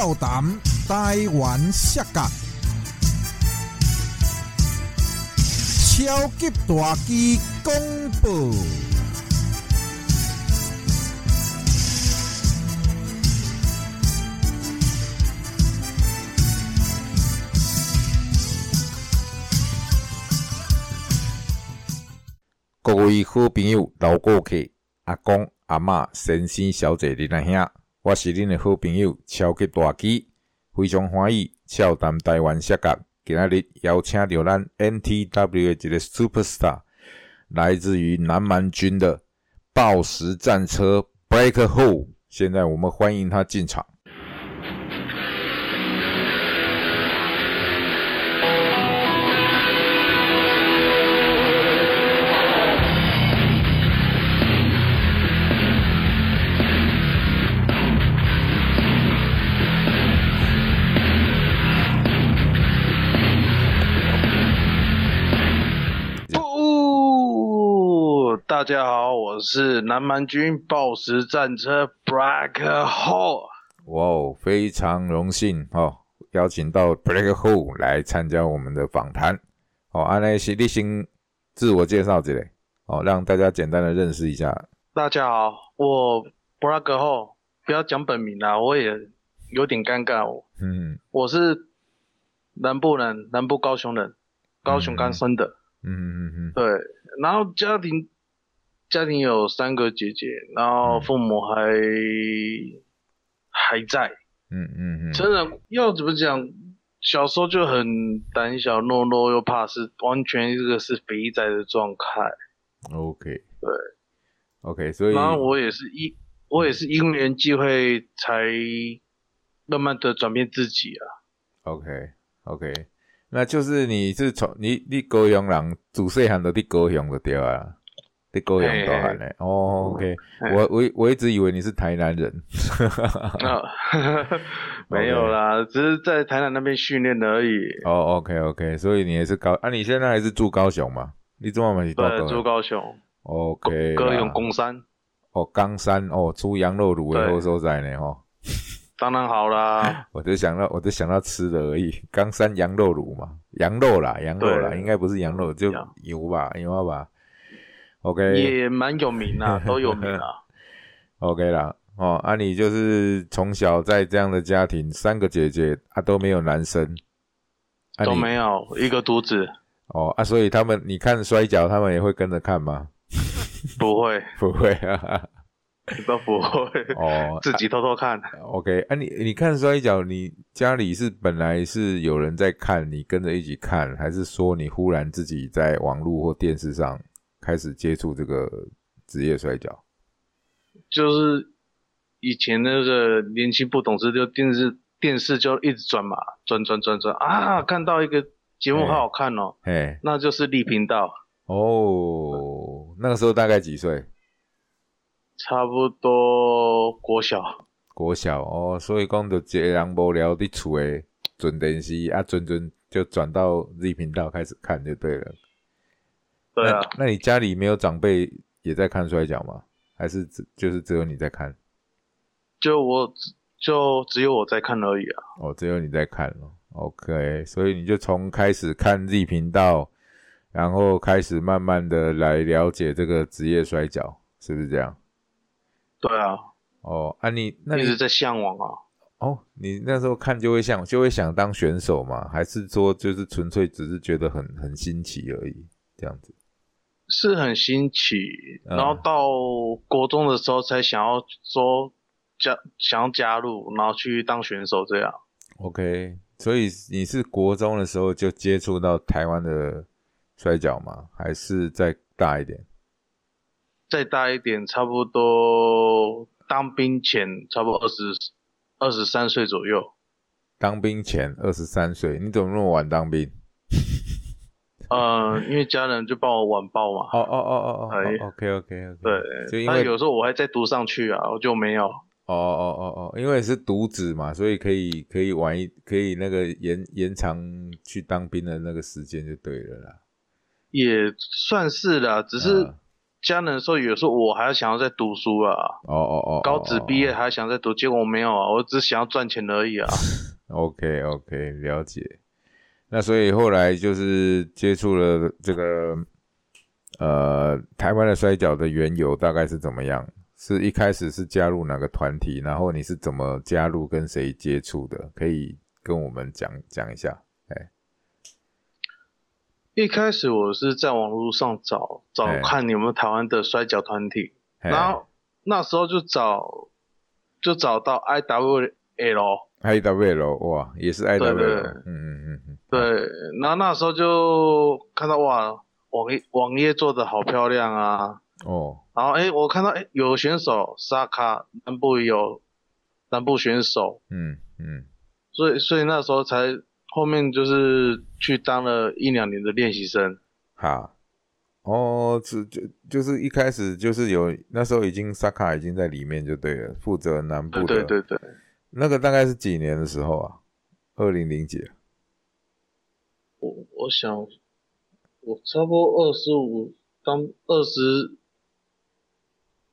笑谈台湾摔角，超级大机公布。各位好朋友、老顾客、阿公、阿嬷、先生、小姐、恁阿兄，我是恁的好朋友超级大基，非常欢喜笑谈台湾视角。今仔日邀请到咱 NTW 的一个 Superstar，来自于南蛮军的暴食战车 Break Hole。现在我们欢迎他进场。大家好，我是南蛮军暴食战车 Black Hole。哇哦，非常荣幸哦，邀请到 Black Hole 来参加我们的访谈。哦，安内是你先自我介绍之类，哦，让大家简单的认识一下。大家好，我 Black Hole，不要讲本名啦，我也有点尴尬。我嗯我是南部人，南部高雄人，高雄刚生的。嗯嗯嗯对，然后家庭家庭有三个姐姐，然后父母还、还在。嗯嗯嗯成人要怎么讲？小时候就很胆小懦弱，又怕事，完全这个是肥仔的状态。嗯，OK，对，OK，所以然后我也是因我也是因缘际会才慢慢的转变自己啊。OK OK，那就是你是从你你高雄人，自细汉就伫高雄就对啊，伫高雄大汉嘞。哦，OK，我我我一直以为你是台南人。啊，没有啦，只是在台南那边训练而已。哦，OK OK，所以你也是高啊？你现在还是住高雄吗？你怎么没是到对，高雄住高雄，？OK，歌咏啦公山，哦，冈山哦，出羊肉卤的对好所在呢哦。当然好啦。我就想到，我就想到吃的而已。冈山羊肉卤嘛，羊肉啦，羊肉啦，对应该不是羊肉，就羊油吧，油吧。OK 也蛮有名啊，都有名啊。OK 啦，哦，啊，你就是从小在这样的家庭，三个姐姐啊都没有男生，啊都没有一个独子，哦啊，所以他们你看摔跤，他们也会跟着看吗？不会，不会啊。都不会，哦自己偷偷看。OK，啊你，你看摔跤，你家里是本来是有人在看，你跟着一起看，还是说你忽然自己在网络或电视上开始接触这个职业摔跤？就是以前那个年轻不懂事，就电视电视就一直转嘛，转转转转啊，看到一个节目好好看哦，嘿，那就是立频道，哦，那个时候大概几岁？差不多国小，国小哦，所以讲就一个人无聊伫厝诶，准电视啊，准准就转到 Z 频道开始看就对了。对啊，那，那你家里没有长辈也在看摔跤吗？还是只就是只有你在看？就我就只有我在看而已啊，哦，只有你在看了。OK，所以你就从开始看 Z 频道，然后开始慢慢的来了解这个职业摔跤，是不是这样？对啊，哦，啊你那你一直在向往啊，哦，你那时候看就会想就会想当选手嘛？还是说就是纯粹只是觉得很很新奇而已，这样子？是很新奇，嗯然后到国中的时候才想要说加想要加入，然后去当选手这样。OK，所以你是国中的时候就接触到台湾的摔跤吗？还是再大一点？再大一点，差不多当兵前，差不多二十二十三岁左右。当兵前二十三岁，你怎么那么晚当兵？呃，因为家人就帮我晚报嘛。哦哦哦哦哦哎，OK OK OK，对，就因为但有时候我还在读上去啊，我就没有。哦哦哦哦，因为是独子嘛，所以可以可以晚一可以那个延延长去当兵的那个时间就对了啦。也算是啦，只是嗯家人说，有时候我还想要再读书啊，哦哦哦，高职毕业还想再读，结果我没有啊，我只想要赚钱而已啊。OK OK，了解。那所以后来就是接触了这个呃台湾的摔跤的缘由大概是怎么样？是一开始是加入哪个团体，然后你是怎么加入，跟谁接触的？可以跟我们讲讲一下。哎，一开始我是在网络上找找哎看有没有台湾的摔跤团体，然后那时候就找就找到 IWL，IWL 哇，也是对对嗯嗯嗯嗯，对，然后那时候就看到哇，网页网页做的好漂亮啊，哦，然后哎，我看到哎有选手沙卡南部也有南部选手，嗯嗯，所以所以那时候才后面就是去当了一两年的练习生。哈，哦，是就就是一开始就是有那时候已经萨卡已经在里面就对了，负责南部的，对对对对，那个大概是几年的时候啊？二零零几？我我想我差不多二十五当二十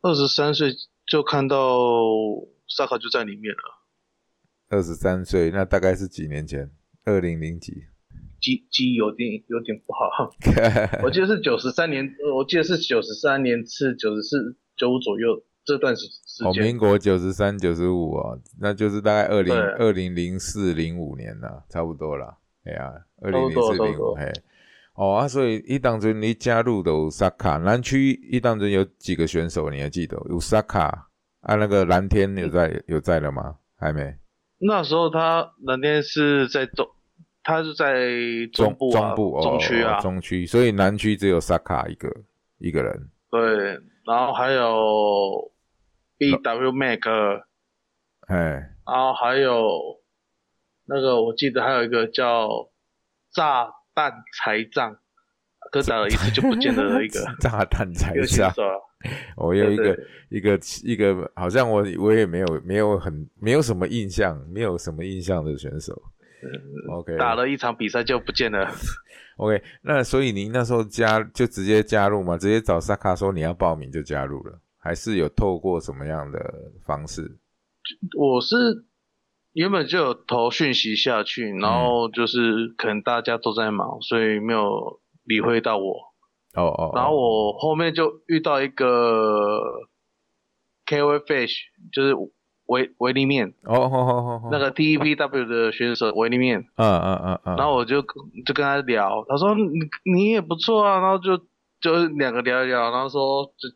二十三岁就看到萨卡就在里面了，二十三岁，那大概是几年前？二零零几？记记忆有点有点不好。我记得是九十三年，呃我记得是九十三年至九十四九五左右这段时时哦，间。民国九十三、九十五哦，那就是大概二零二零零四零五年了，差不多了。哎呀，二零零四零五，嘿。哦啊，所以一当中你加入的有萨卡南区一当中有几个选手你还记得？有萨卡啊，那个蓝天有在有在了吗？还没。那时候他蓝天是在中，他是在中部啊，中部哦，中区啊，哦中区，所以南区只有萨卡一个一个人。对，然后还有 BW Mac，哎，然后还有那个我记得还有一个叫炸弹财障，可打了一次就不见了一个炸弹才一个选。手啊，我有一个对一个一个，好像我我也没有没有很没有什么印象，没有什么印象的选手。OK，打了一场比赛就不见了。OK，那所以您那时候加就直接加入嘛？直接找萨卡说你要报名就加入了，还是有透过什么样的方式？我是原本就有投讯息下去，然后就是可能大家都在忙，所以没有理会到我。哦哦，然后我后面就遇到一个 KOA Fish，就是维维力面哦哦哦哦哦，那个 TEPW 的选手维力面，嗯嗯嗯嗯，然后我就就跟他聊，他说你你也不错啊，然后就就两个聊一聊，然后说就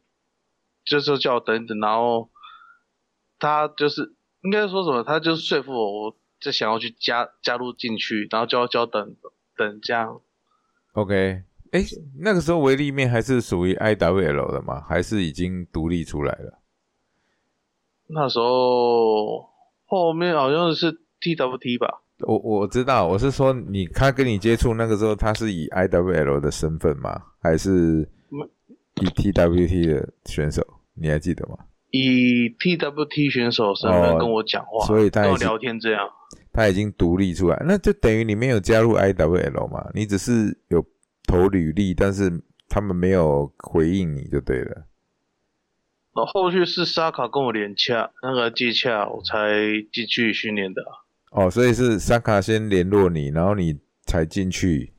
就是叫我等等，然后他就是应该说什么，他就是说服我，我就想要去加加入进去，然后就要等等这样。OK，哎，那个时候维力面还是属于 IWL 的吗？还是已经独立出来了？那时候后面好像是 TWT 吧，我我知道，我是说你他跟你接触那个时候，他是以 IWL 的身份吗？还是没以 TWT 的选手？你还记得吗？以 TWT 选手身哦份跟我讲话，所以他聊天这样。他已经独立出来，那就等于你没有加入 IWL 嘛？你只是有投履历，但是他们没有回应你就对了。然后后续是沙卡跟我连洽，那个接洽，我才进去训练的啊。哦，所以是萨卡先联络你，然后你才进去，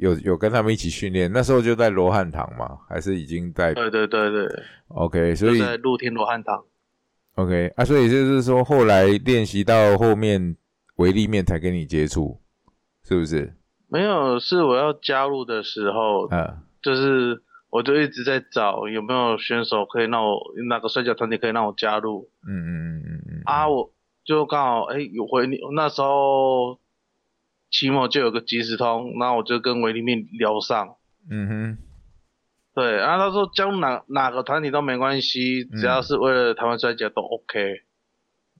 有有跟他们一起训练。那时候就在罗汉堂嘛，还是已经在对对对对，OK？所就以在露天罗汉堂。OK 啊，所以就是说后来练习到后面维力面才跟你接触，是不是？没有，是我要加入的时候，啊，就是我就一直在找有没有选手可以让我哪个摔跤团体可以让我加入嗯嗯嗯嗯嗯啊，我就刚好哎有回你那时候期末就有个即时通，然后我就跟维力面聊上。嗯哼，对，然后他说加入哪哪个团体都没关系，只要是为了台湾摔跤都 OK。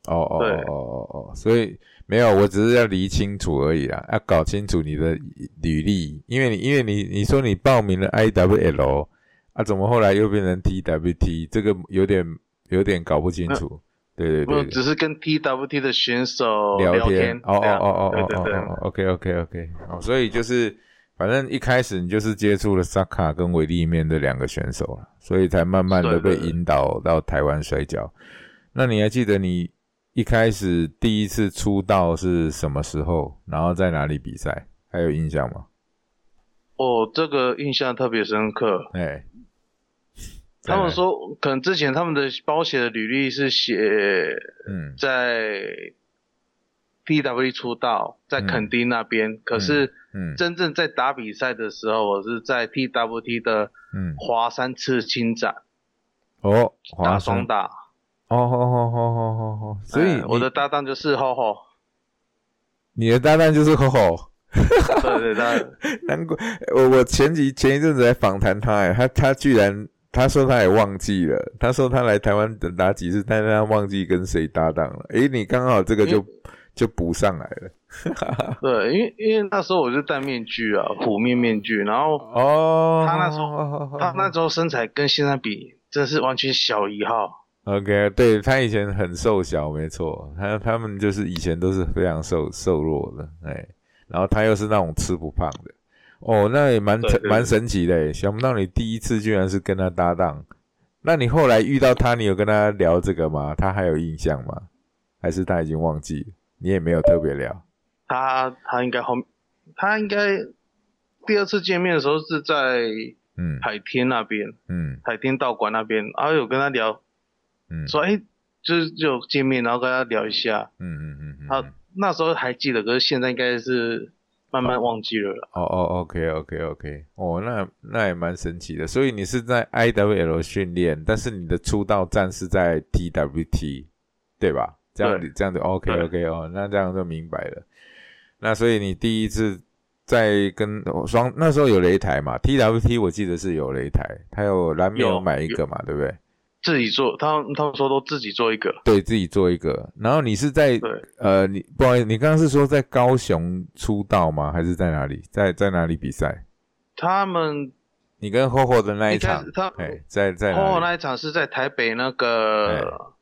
哦哦哦哦哦，所以没有，我只是要理清楚而已啦，要搞清楚你的履历，因为你因为你你说你报名了 IWL 啊，怎么后来又变成 TWT？这个有点有点搞不清楚。对对对，只是跟 TWT 的选手聊天。哦哦哦哦哦哦哦，OK OK OK，哦，所以就是反正一开始你就是接触了萨卡跟维利面的两个选手了，所以才慢慢的被引导到台湾摔跤。那你还记得你一开始第一次出道是什么时候？然后在哪里比赛？还有印象吗？哦，这个印象特别深刻。哎，他们说，可能之前他们的包写的履历是写嗯。在 TW 出道，在嗯。垦丁那边，可是嗯。真正在打比赛的时候，我是在 TWT 的嗯，华山刺青展哦，打双打，哦哦哦哦哦哦哦，所以哎我的搭档就是吼吼，你的搭档就是吼吼。对对对，难怪我我前几前一阵子在访谈他，哎，他他居然他说他也忘记了，他说他来台湾等打几次，但是他忘记跟谁搭档了。诶，你刚好这个就就补上来了。对，因为因为那时候我是戴面具啊，虎面面具，然后哦，他那时候他那时候身材跟现在比，真是完全小一号。OK，对他以前很瘦小，没错，他他们就是以前都是非常瘦瘦弱的，哎，然后他又是那种吃不胖的，哦，那也蛮蛮神奇的，想不到你第一次居然是跟他搭档，那你后来遇到他，你有跟他聊这个吗？他还有印象吗？还是他已经忘记？你也没有特别聊？他他应该后，他应该第二次见面的时候是在嗯海天那边，嗯海天道馆那边，然后有跟他聊，嗯说哎、就是就见面，然后跟他聊一下。嗯嗯嗯嗯，他那时候还记得，可是现在应该是慢慢忘记了啦。哦哦，OK OK OK，哦，那那也蛮神奇的。所以你是在 IWL 训练，但是你的出道战是在 TWT，对吧？这样子这样子，OK，OK，哦，那这样就明白了。那所以你第一次在跟哦双那时候有擂台嘛？TWT 我记得是有擂台，他有蓝面有有买一个嘛，对不对？自己做，他们他们说都自己做一个。对自己做一个。然后你是在对，呃，你不好意思，你刚刚是说在高雄出道吗？还是在哪里？在在哪里比赛？他们你跟霍霍的那一场始，他哎，在在后哪里？那一场是在台北那哎个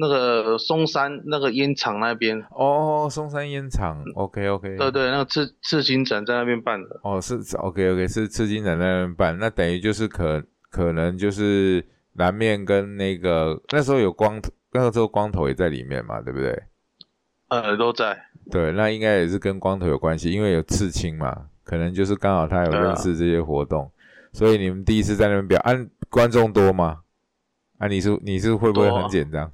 那个松山那个烟厂那边，哦，松山烟厂，OK OK，对对，那个刺刺金城在那边办的。哦，是是 OK OK，是刺金城在那边办，那等于就是可可能就是蓝面跟那个那时候有光头，那个时候光头也在里面嘛，对不对？呃，都在。对，那应该也是跟光头有关系，因为有刺青嘛，可能就是刚好他有认识这些活动，所以你们第一次在那边表，按、观众多吗？啊，你是你是会不会很紧张？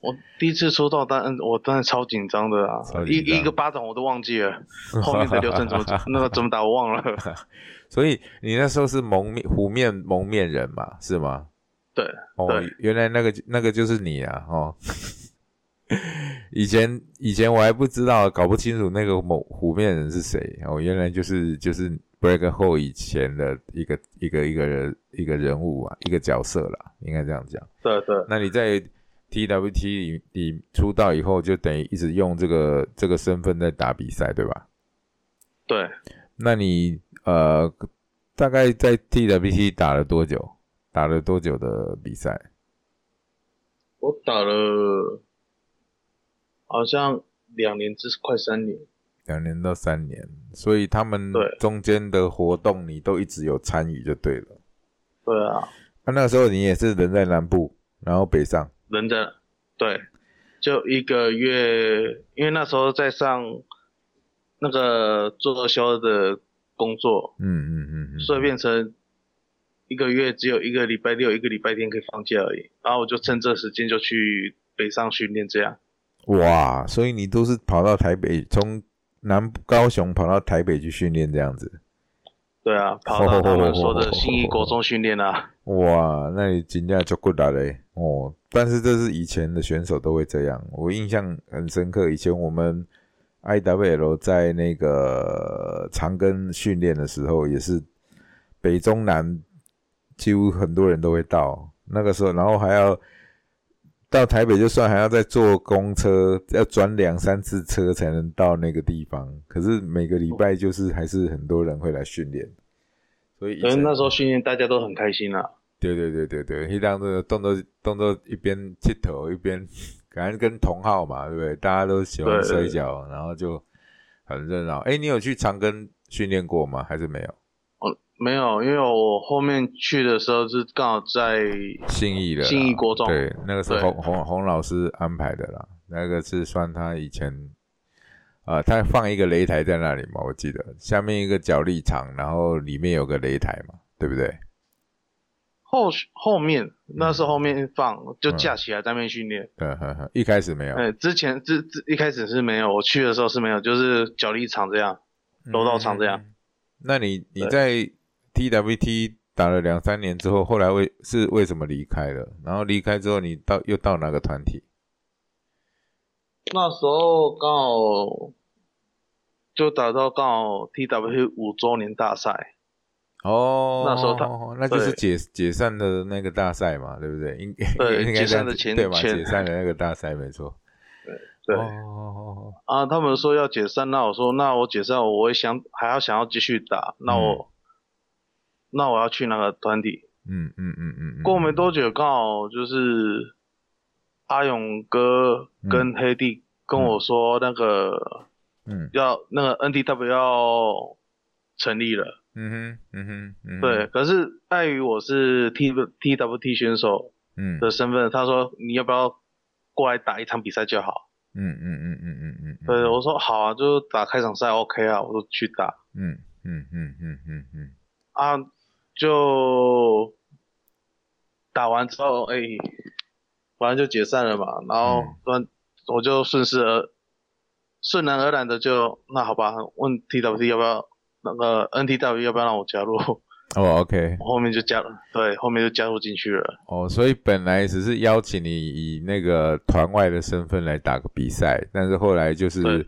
我第一次出道，当然我当然超紧张的啊一一个巴掌我都忘记了，后面的流程怎么 那个怎么打我忘了。所以你那时候是蒙面虎面蒙面人嘛，是吗？对，哦，原来那个那个就是你啊！哦，以前以前我还不知道，搞不清楚那个蒙虎面人是谁哦，原来就是就是 Break 后以前的一个一个一个人一个人物啊，一个角色啦，应该这样讲。对对那你在 TWT 里你出道以后，就等于一直用这个这个身份在打比赛，对吧？对，那你呃，大概在 TWT 打了多久？打了多久的比赛？我打了好像两年至快三年。两年到三年，所以他们中间的活动你都一直有参与就对了。对啊，那、那时候你也是人在南部，然后北上，人在对，就一个月，因为那时候在上那个做销的工作，嗯嗯嗯嗯，所以变成一个月只有一个礼拜六、一个礼拜天可以放假而已。然后我就趁这时间就去北上训练，这样。哇，所以你都是跑到台北，从南高雄跑到台北去训练这样子，对啊，跑到他们说的新义国中训练啊。哇，那你今天就过来嘞哦。但是这是以前的选手都会这样，我印象很深刻。以前我们 IWL 在那个长庚训练的时候，也是北中南几乎很多人都会到。那个时候，然后还要到台北，就算还要再坐公车，要转两三次车才能到那个地方。可是每个礼拜就是还是很多人会来训练，所以以前可是那时候训练大家都很开心啊。对对对对对，一当这个动作动作一边剃头一边，感觉跟同号嘛，对不对？大家都喜欢摔跤，然后就很热闹。哎，你有去长庚训练过吗？还是没有？哦，没有，因为我后面去的时候是刚好在信义的信义国中，对，那个是对洪洪洪老师安排的啦。那个是算他以前，啊，他放一个擂台在那里嘛，我记得下面一个角力场，然后里面有个擂台嘛，对不对？后后面那是后面放就架起来在那边训练。嗯哼哼，一开始没有，哎，之前之之一开始是没有，我去的时候是没有，就是脚力场这样，柔道场这样。嗯那你你在 TWT 打了两三年之后，后来为是为什么离开了？然后离开之后，你到又到哪个团体？那时候刚好就打到刚好 TWT 五周年大赛，哦，那时候他那就是解解散的那个大赛嘛，对不对？应该 解散的前对嘛？解散的那个大赛没错。对。哦哦啊，他们说要解散，那我说那我解散，我也想还要想要继续打，那我、那我要去那个团体。嗯嗯嗯嗯嗯。过没多久，刚好就是阿勇哥跟黑弟跟我说，那个、嗯要那个 NDW 要成立了。嗯哼嗯哼嗯哼。对，可是碍于我是 T TWT 选手嗯的身份，他说你要不要过来打一场比赛就好。嗯嗯嗯嗯嗯嗯。对，我说好啊，就打开场赛 OK 啊，我就去打。嗯嗯嗯嗯嗯嗯啊，就打完之后，哎、反正就解散了嘛。然后嗯我就顺势而顺然而然的就那好吧，问 TWT 要不要那个 NTW 要不要让我加入，哦，OK，我后面就加对，后面就加入进去了。哦，所以本来只是邀请你以那个团外的身份来打个比赛，但是后来就是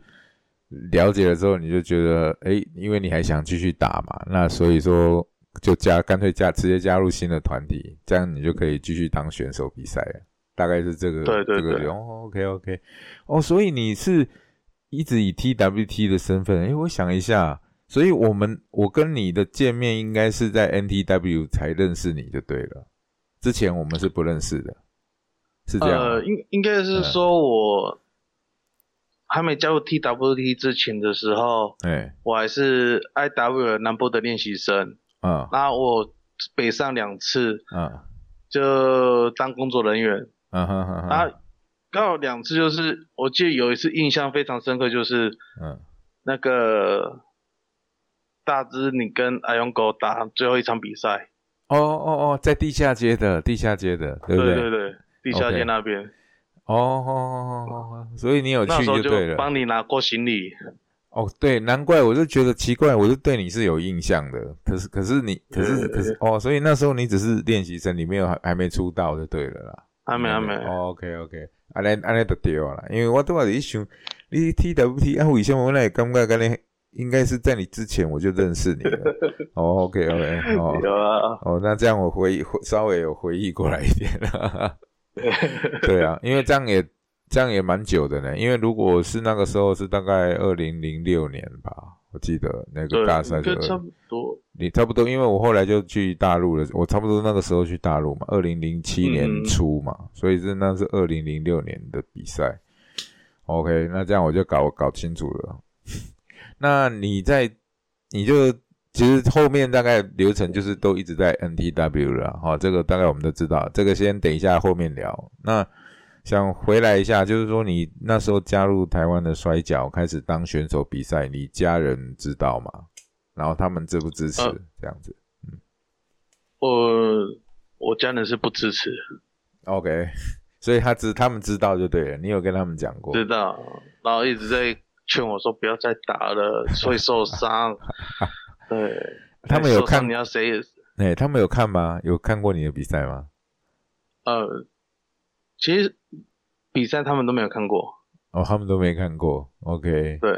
了解了之后，你就觉得，哎，因为你还想继续打嘛，那所以说就加干脆加直接加入新的团体，这样你就可以继续当选手比赛了，大概是这个对对对这个哦，OK OK，哦，所以你是一直以 TWT 的身份，哎，我想一下。所以我们我跟你的见面应该是在 NTW 才认识你就对了，之前我们是不认识的，是这样吗。呃，应应该是说我还没加入 TWT 之前的时候，哎，我还是 IW 南部的练习生。啊。那我北上两次，嗯就当工作人员。嗯哼哼哼，啊，刚好两次就是，我记得有一次印象非常深刻，就是嗯。那个大只你跟阿勇哥打最后一场比赛，哦哦哦，在地下街的地下街的，对不对对？对，地下街那边哦哦哦所以你有去就对了。帮你拿过行李。哦，对，难怪我就觉得奇怪，我就对你是有印象的。可是可是你可是可是哦，所以那时候你只是练习生，你没有还还没出道就对了啦。还没还没，哦，OK OK，安尼安尼就对了啦，因为我都话在想，你 TWT 啊，为什么我那感觉跟你应该是在你之前我就认识你了。哦，OK OK，哦有啊，哦，那这样我回忆回稍微有回忆过来一点了。对啊，因为这样也这样也蛮久的呢。因为如果是那个时候是大概二零零六年吧，我记得那个，大赛就差不多。你差不多，因为我后来就去大陆了，我差不多那个时候去大陆嘛，二零零七年嗯初嘛，所以是那是二零零六年的比赛。OK，那这样我就搞搞清楚了。那你在你就其实后面大概流程就是都一直在 NTW 了，哈、这个大概我们都知道，这个先等一下后面聊。那想回来一下，就是说你那时候加入台湾的摔跤，开始当选手比赛，你家人知道吗？然后他们支不支持、呃这样子嗯我我家人是不支持，？OK，所以他知他们知道就对了，你有跟他们讲过？知道，然后一直在劝我说不要再打了，所以受伤。对，他们有看你要谁？哎、他们有看吗？有看过你的比赛吗？呃，其实比赛他们都没有看过。哦，他们都没看过。OK，对，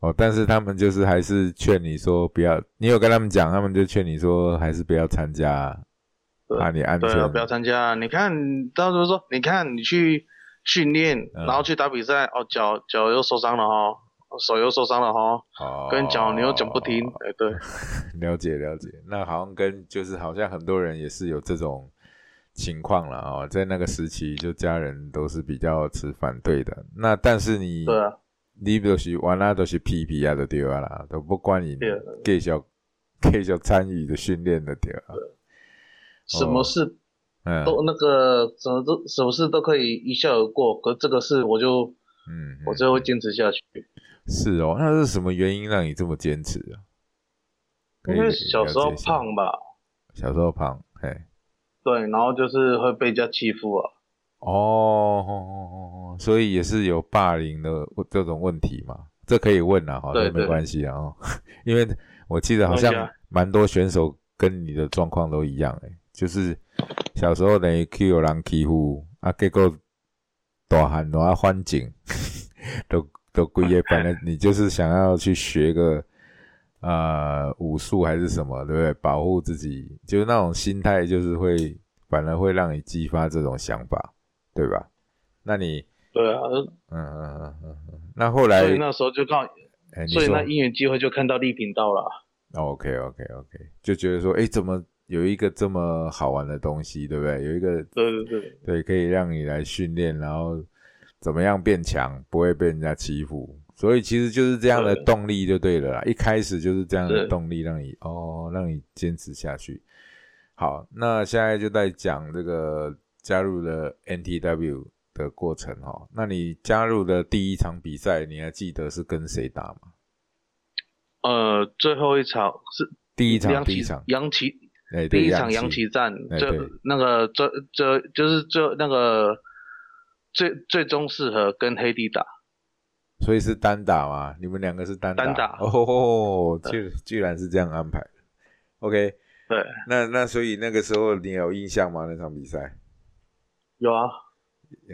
哦，但是他们就是还是劝你说不要，你有跟他们讲，他们就劝你说还是不要参加，对怕你安全。对啊，不要参加。你看，到时候说，你看你去训练，嗯。然后去打比赛，哦，脚脚又受伤了哈，手又受伤了哈，哦，跟脚你又讲不听，哎，对，了解了解，那好像跟就是好像很多人也是有这种情况了哦，在那个时期就家人都是比较持反对的。那但是你对啊，你就是完了都是屁屁啊，都对啊啦，都不管你对啊。继续继续参与的训练的对啊。什么事嗯都那个什么都什么事都可以一笑而过，可这个事我就嗯，我最后会坚持下去，是哦，那是什么原因让你这么坚持啊？因为小时候胖吧，小时候胖，嘿，对，然后就是会被人家欺负啊，哦，哦哦哦所以也是有霸凌的这种问题嘛？这可以问啊，哈，这没关系啊，哦，因为我记得好像蛮多选手跟你的状况都一样，诶，就是小时候等于去有人欺负啊，结果大汉都要换景，都都规个本来你就是想要去学个呃武术还是什么，对不对？保护自己，就是那种心态，就是会反而会让你激发这种想法，对吧？那你对啊，嗯嗯嗯嗯嗯，那后来所以那时候就刚好，哎，你所以那因缘机会就看到丽频道了，OK OK OK，就觉得说，哎，怎么有一个这么好玩的东西，对不对？有一个对对对，对，可以让你来训练，然后怎么样变强，不会被人家欺负。所以其实就是这样的动力就对了啦，一开始就是这样的动力让你哦，让你坚持下去。好，那现在就在讲这个加入了 NTW 的过程哦。那你加入的第一场比赛，你还记得是跟谁打吗？呃，最后一场是第一场，第一场，杨奇哎，第一场杨杨奇战，最哎那个最最就是最那个最最终适合跟黑帝打，所以是单打嘛？你们两个是单打？单打哦，居居然是这样安排的。OK，对，那那所以那个时候你有印象吗？那场比赛，有啊，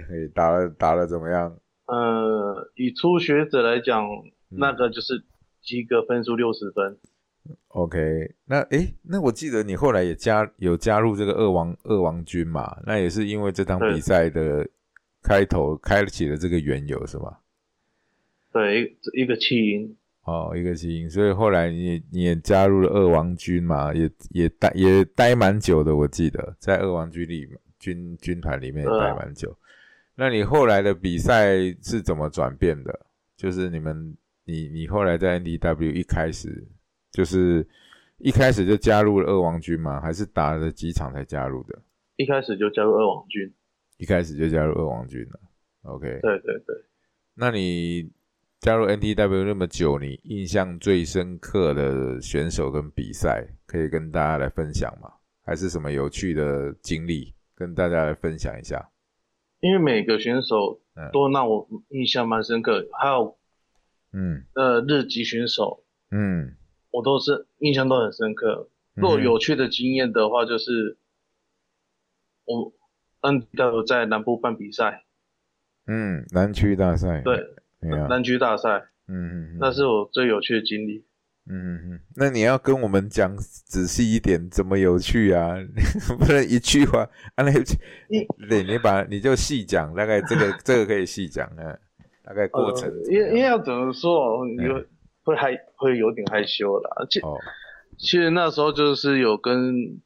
嘿打了打了怎么样？呃，以初学者来讲，嗯那个就是及格分数六十分，OK，那诶，那我记得你后来也加有加入这个二王二王军嘛？那也是因为这场比赛的开头开启了这个缘由是吗？对，一一个弃婴，哦，一个弃因，所以后来你也你也加入了二王军嘛，也也待也待蛮久的，我记得在二王军里军军团里面也待蛮久。那你后来的比赛是怎么转变的？就是你们你你后来在 NDW 一开始就是一开始就加入了二王军吗？还是打了几场才加入的？一开始就加入二王军，一开始就加入二王军了。OK，对对对，那你加入 NTW 那么久，你印象最深刻的选手跟比赛，可以跟大家来分享吗？还是什么有趣的经历，跟大家来分享一下？因为每个选手嗯都让我印象蛮深刻，还有嗯呃日籍选手，嗯，我都是印象都很深刻。若有趣的经验的话，就是我 N W 在南部办比赛，嗯南区大赛，对，啊，南区大赛，嗯嗯嗯，那是我最有趣的经历。嗯嗯嗯，那你要跟我们讲仔细一点，怎么有趣啊？不能一句话，啊那一对，你把你就细讲，大概这个这个可以细讲啊，大概过程因因为要怎么说，你嗯会会害会有点害羞啦。其哦，其实那时候就是有跟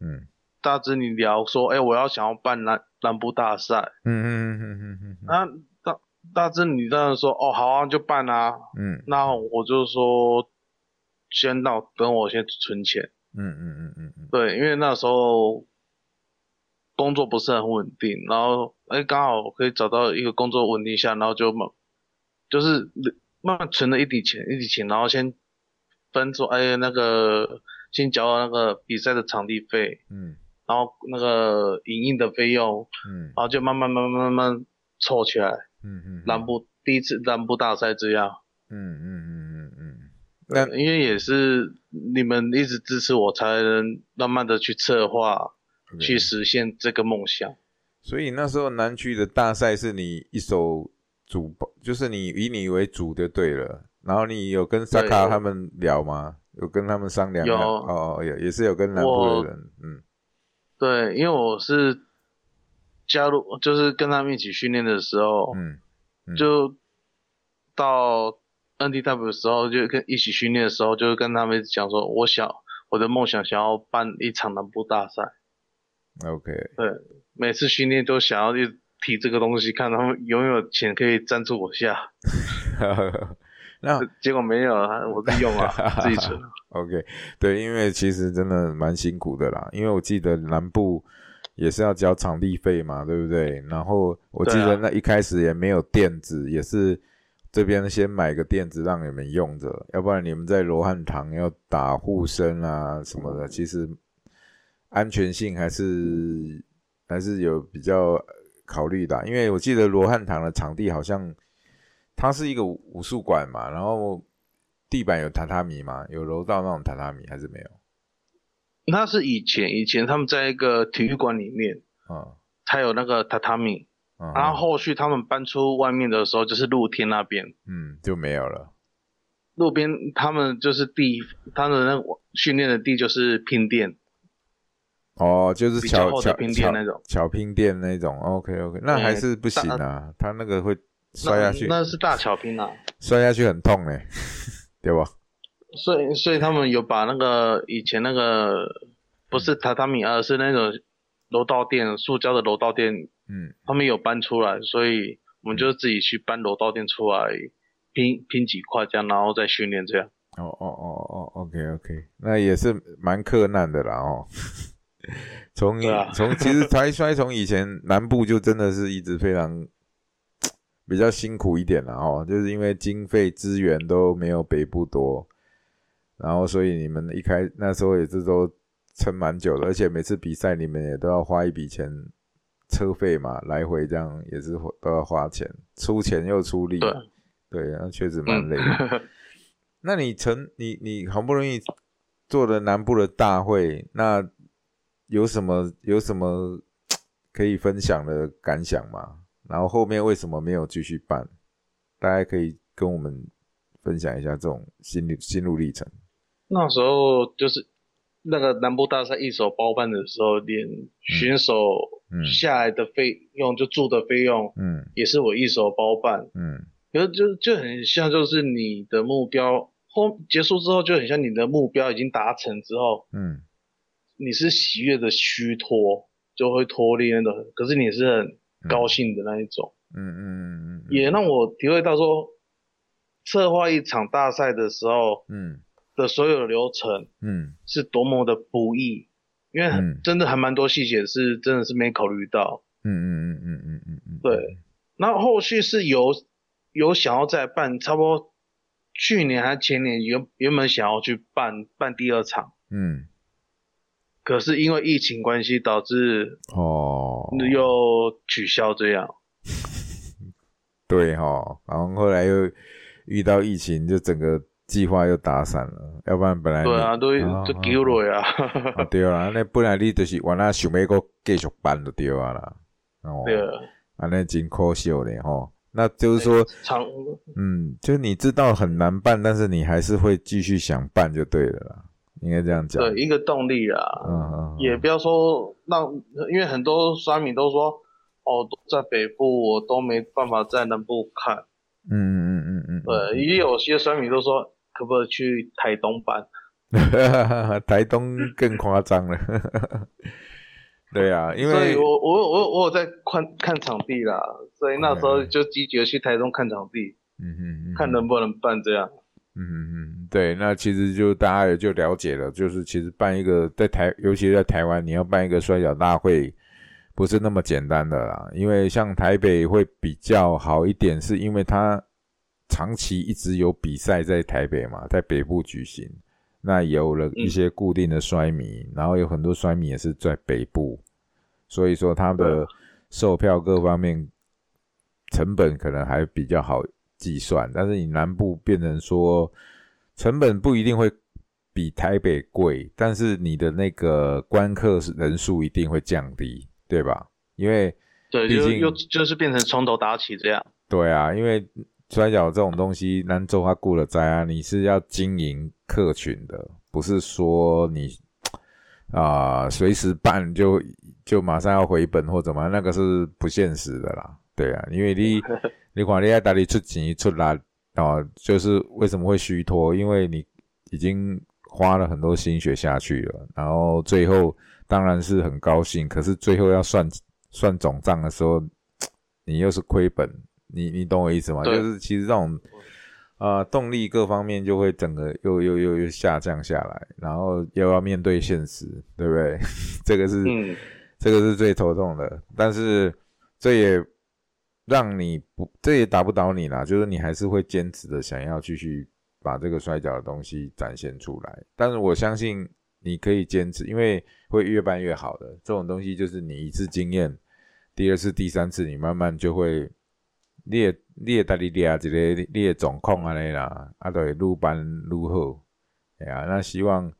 嗯大志你聊说，哎、我要想要办南南部大赛，嗯嗯嗯嗯嗯嗯那大大志你当然说，哦，好啊，就办啊。嗯那我就说，先到等我先存钱，嗯嗯嗯嗯嗯对，因为那时候工作不是很稳定，然后哎刚好可以找到一个工作稳定下，然后就慢就是慢慢存了一笔钱，一笔钱，然后先分出哎那个先缴好那个比赛的场地费，嗯。然后那个影印的费用，嗯。然后就慢慢慢慢慢慢凑起来，嗯嗯，南部第一次南部大赛这样。嗯嗯嗯嗯嗯，那因为也是你们一直支持我，才能慢慢的去策划，去实现这个梦想。所以那时候南区的大赛是你一手主，就是你以你为主就对了。然后你有跟萨卡他们聊吗？有跟他们商量吗？有哦，也也是有跟南部的人，嗯对，因为我是加入，就是跟他们一起训练的时候，嗯嗯就到 NDW 的时候，就跟一起训练的时候，就跟他们讲说，我想我的梦想想要办一场南部大赛。，OK，对，每次训练都想要一提这个东西，看他们有没有钱可以赞助我下。那结果没有啊，我自己用啊，自己存。OK，对，因为其实真的蛮辛苦的啦，因为我记得南部也是要交场地费嘛，对不对？然后我记得那一开始也没有垫子，也是这边先买个垫子让你们用着，要不然你们在罗汉堂要打护身啊什么的，其实安全性还是还是有比较考虑的啊，因为我记得罗汉堂的场地好像它是一个武武术馆嘛，然后地板有榻榻米吗？有柔道那种榻榻米还是没有？那是以前以前他们在一个体育馆里面，嗯才有那个榻榻米，嗯，然后后续他们搬出外面的时候，就是露天那边，嗯就没有了。路边他们就是地，他们那个训练的地就是拼垫，哦，就是比较巧巧拼垫那种巧巧拼垫那种。OK OK，那还是不行啊，他那个会摔下去，那那是大巧拼啊。摔下去很痛嘞，对吧？所以所以他们有把那个以前那个不是榻榻米，而是那种楼道垫，塑胶的楼道垫，嗯他们有搬出来，所以我们就自己去搬楼道垫出来，拼拼几块这样，然后再训练这样。哦哦哦哦，OK OK，那也是蛮克难的啦哦。从从其实 台摔从以前南部就真的是一直非常比较辛苦一点了哦，就是因为经费资源都没有北部多，然后所以你们一开那时候也是都撑蛮久的，而且每次比赛你们也都要花一笔钱车费嘛，来回这样也是都要花钱，出钱又出力，对对，那确实蛮嗯累的。那你成你你好不容易做了南部的大会，那有什么有什么可以分享的感想吗？然后后面为什么没有继续办？大家可以跟我们分享一下这种心路心路历程。那时候就是那个南部大赛一手包办的时候，连选手嗯下来的费用，就住的费用，嗯也是我一手包办。嗯可是就就很像，就是你的目标后结束之后，就很像你的目标已经达成之后，嗯你是喜悦的虚脱，就会脱离那种，可是你是很高兴的那一种，嗯嗯嗯嗯，也让我体会到说，策划一场大赛的时候嗯。的所有流程嗯。是多么的不易，因为真的还蛮多细节是真的是没考虑到。嗯嗯嗯嗯嗯嗯嗯，对，那后续是有有想要再办，差不多去年还前年原原本想要去办办第二场，嗯可是因为疫情关系导致哦，又取消这样。对哈，然后后来又遇到疫情，就整个计划又打散了。要不然本来对啊，都啊都丢了呀。啊对啊，那本来你就是原来想要个继续办就对啊啦。哦，对啊，啊，那真可惜嘞吼。那就是说，场嗯，就是你知道很难办，但是你还是会继续想办就对了啦，应该这样讲。对一个动力啦，嗯也不要说让，因为很多酸民都说，哦，在北部我都没办法在南部看。嗯嗯嗯嗯嗯，对，也有些酸民都说，可不可以去台东办？嗯，台东更夸张了。对啊，因为所以我我我我有在看看场地啦，所以那时候就积极的去台东看场地，嗯嗯嗯，看能不能办这样。嗯嗯嗯，对，那其实就大家也就了解了，就是其实办一个在台，尤其在台湾，你要办一个摔角大会，不是那么简单的啦。因为像台北会比较好一点，是因为它长期一直有比赛在台北嘛，在北部举行，那有了一些固定的摔迷，然后有很多摔迷也是在北部，所以说它的售票各方面成本可能还比较好计算，但是你南部变成说成本不一定会比台北贵，但是你的那个观客人数一定会降低，对吧？因为对，毕竟就又就是变成从头打起这样。对啊，因为摔跤这种东西，南州他顾了灾啊，你是要经营客群的，不是说你啊随、时办就就马上要回本或怎么样，那个是不现实的啦。对啊，因为你 你看你在哪里出钱出力啊，就是为什么会虚脱？因为你已经花了很多心血下去了，然后最后当然是很高兴，可是最后要算算总账的时候，你又是亏本，你你懂我意思吗？就是其实这种啊、呃动力各方面就会整个又又又又下降下来，然后又要面对现实，对不对？这个是、嗯，这个是最头痛的，但是这也让你不，这也打不倒你啦，就是你还是会坚持的想要继续把这个摔跤的东西展现出来。但是我相信你可以坚持，因为会越办越好的。这种东西就是你一次经验，第二次、第三次，你慢慢就会。你也你也带你掠一个你的状况安尼啦，啊，就会愈办愈好。哎呀、那希望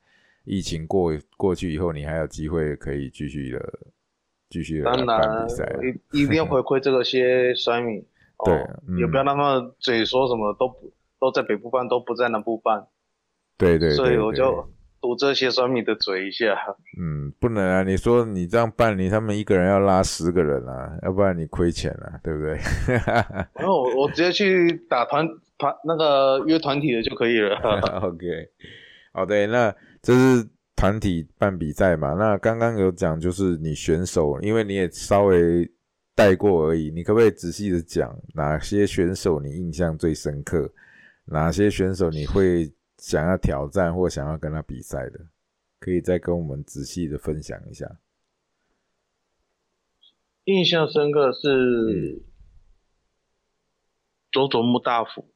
疫情过过去以后，你还有机会可以继续的继续的当然。一一定要回馈这个些 摔迷，哦对嗯也不要让他们嘴说什么都不都在北部办，都不在南部办，对对对所以我就堵这些酸米的嘴一下。嗯，不能啊！你说你这样办，你他们一个人要拉十个人啊，要不然你亏钱了、对不对？然后我我直接去打团团那个约团体的就可以了。OK，好的，那这是团体办比赛嘛？那刚刚有讲，就是你选手，因为你也稍微带过而已，你可不可以仔细的讲哪些选手你印象最深刻？哪些选手你会想要挑战或想要跟他比赛的？可以再跟我们仔细的分享一下。印象深刻嗯是佐佐木大辅，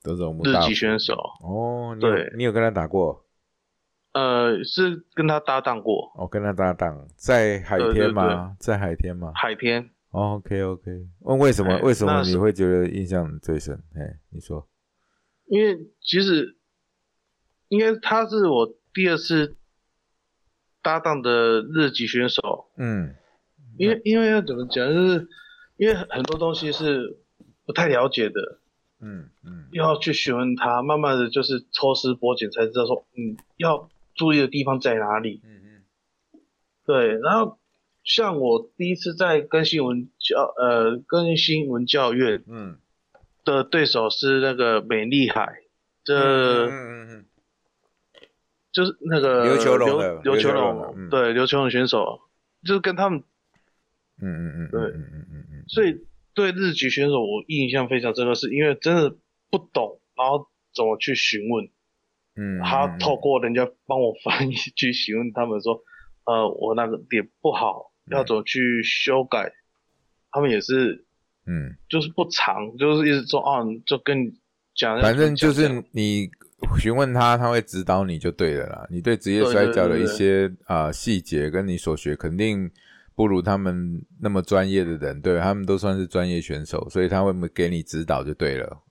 佐佐木日大辅籍选手，哦，对你有跟他打过？呃，是跟他搭档过哦，跟他搭档在海对对天吗？在海天吗？海天。哦，OK OK，问为什么哎为什么你会觉得印象最深？哎，你说，因为其实应该他是我第二次搭档的日籍选手，嗯因为因为要怎么讲，就是因为很多东西是不太了解的，嗯嗯要去询问他，慢慢的就是抽丝剥茧才知道说，嗯，要注意的地方在哪里。嗯嗯。对，然后像我第一次在更新文教呃更新文教院嗯，的对手是那个美丽海，这、嗯嗯嗯就是那个刘球龙刘球刘球龙对刘球龙选手，就是跟他们，嗯嗯嗯，对。嗯嗯嗯嗯，所以对日籍选手我印象非常深刻，是因为真的不懂，然后怎么去询问，嗯，他透过人家帮我翻译去询问他们说，呃，我那个点不好，要怎么去修改，他们也是嗯，就是不长，就是一直说啊，就跟你讲，反正就是你询问他，他会指导你就对了啦。你对职业摔跤的一些啊细节跟你所学，肯定不如他们那么专业的人，对他们都算是专业选手，所以他会给你指导就对了。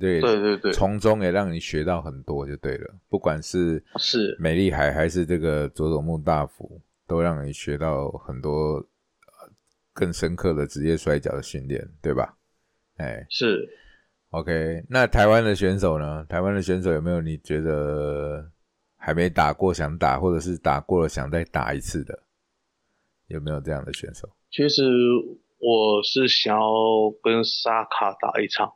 对对对对，从中也让你学到很多就对了，不管是是美丽海还是这个佐佐木大辅，都让你学到很多呃更深刻的职业摔跤的训练，对吧？哎是。，OK，那台湾的选手呢？台湾的选手有没有你觉得还没打过想打，或者是打过了想再打一次的？有没有这样的选手？其实我是想要跟沙卡打一场，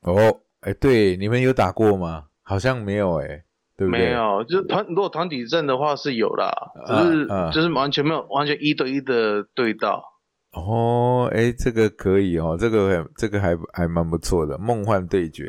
哦，哎，对，你们有打过吗？好像没有，哎，对不对？没有，就是团如果团体战的话是有啦，只啊是、啊就是完全没有完全一对一的对到。哦，哎，这个可以哦，这个很这个还还蛮不错的，梦幻对决。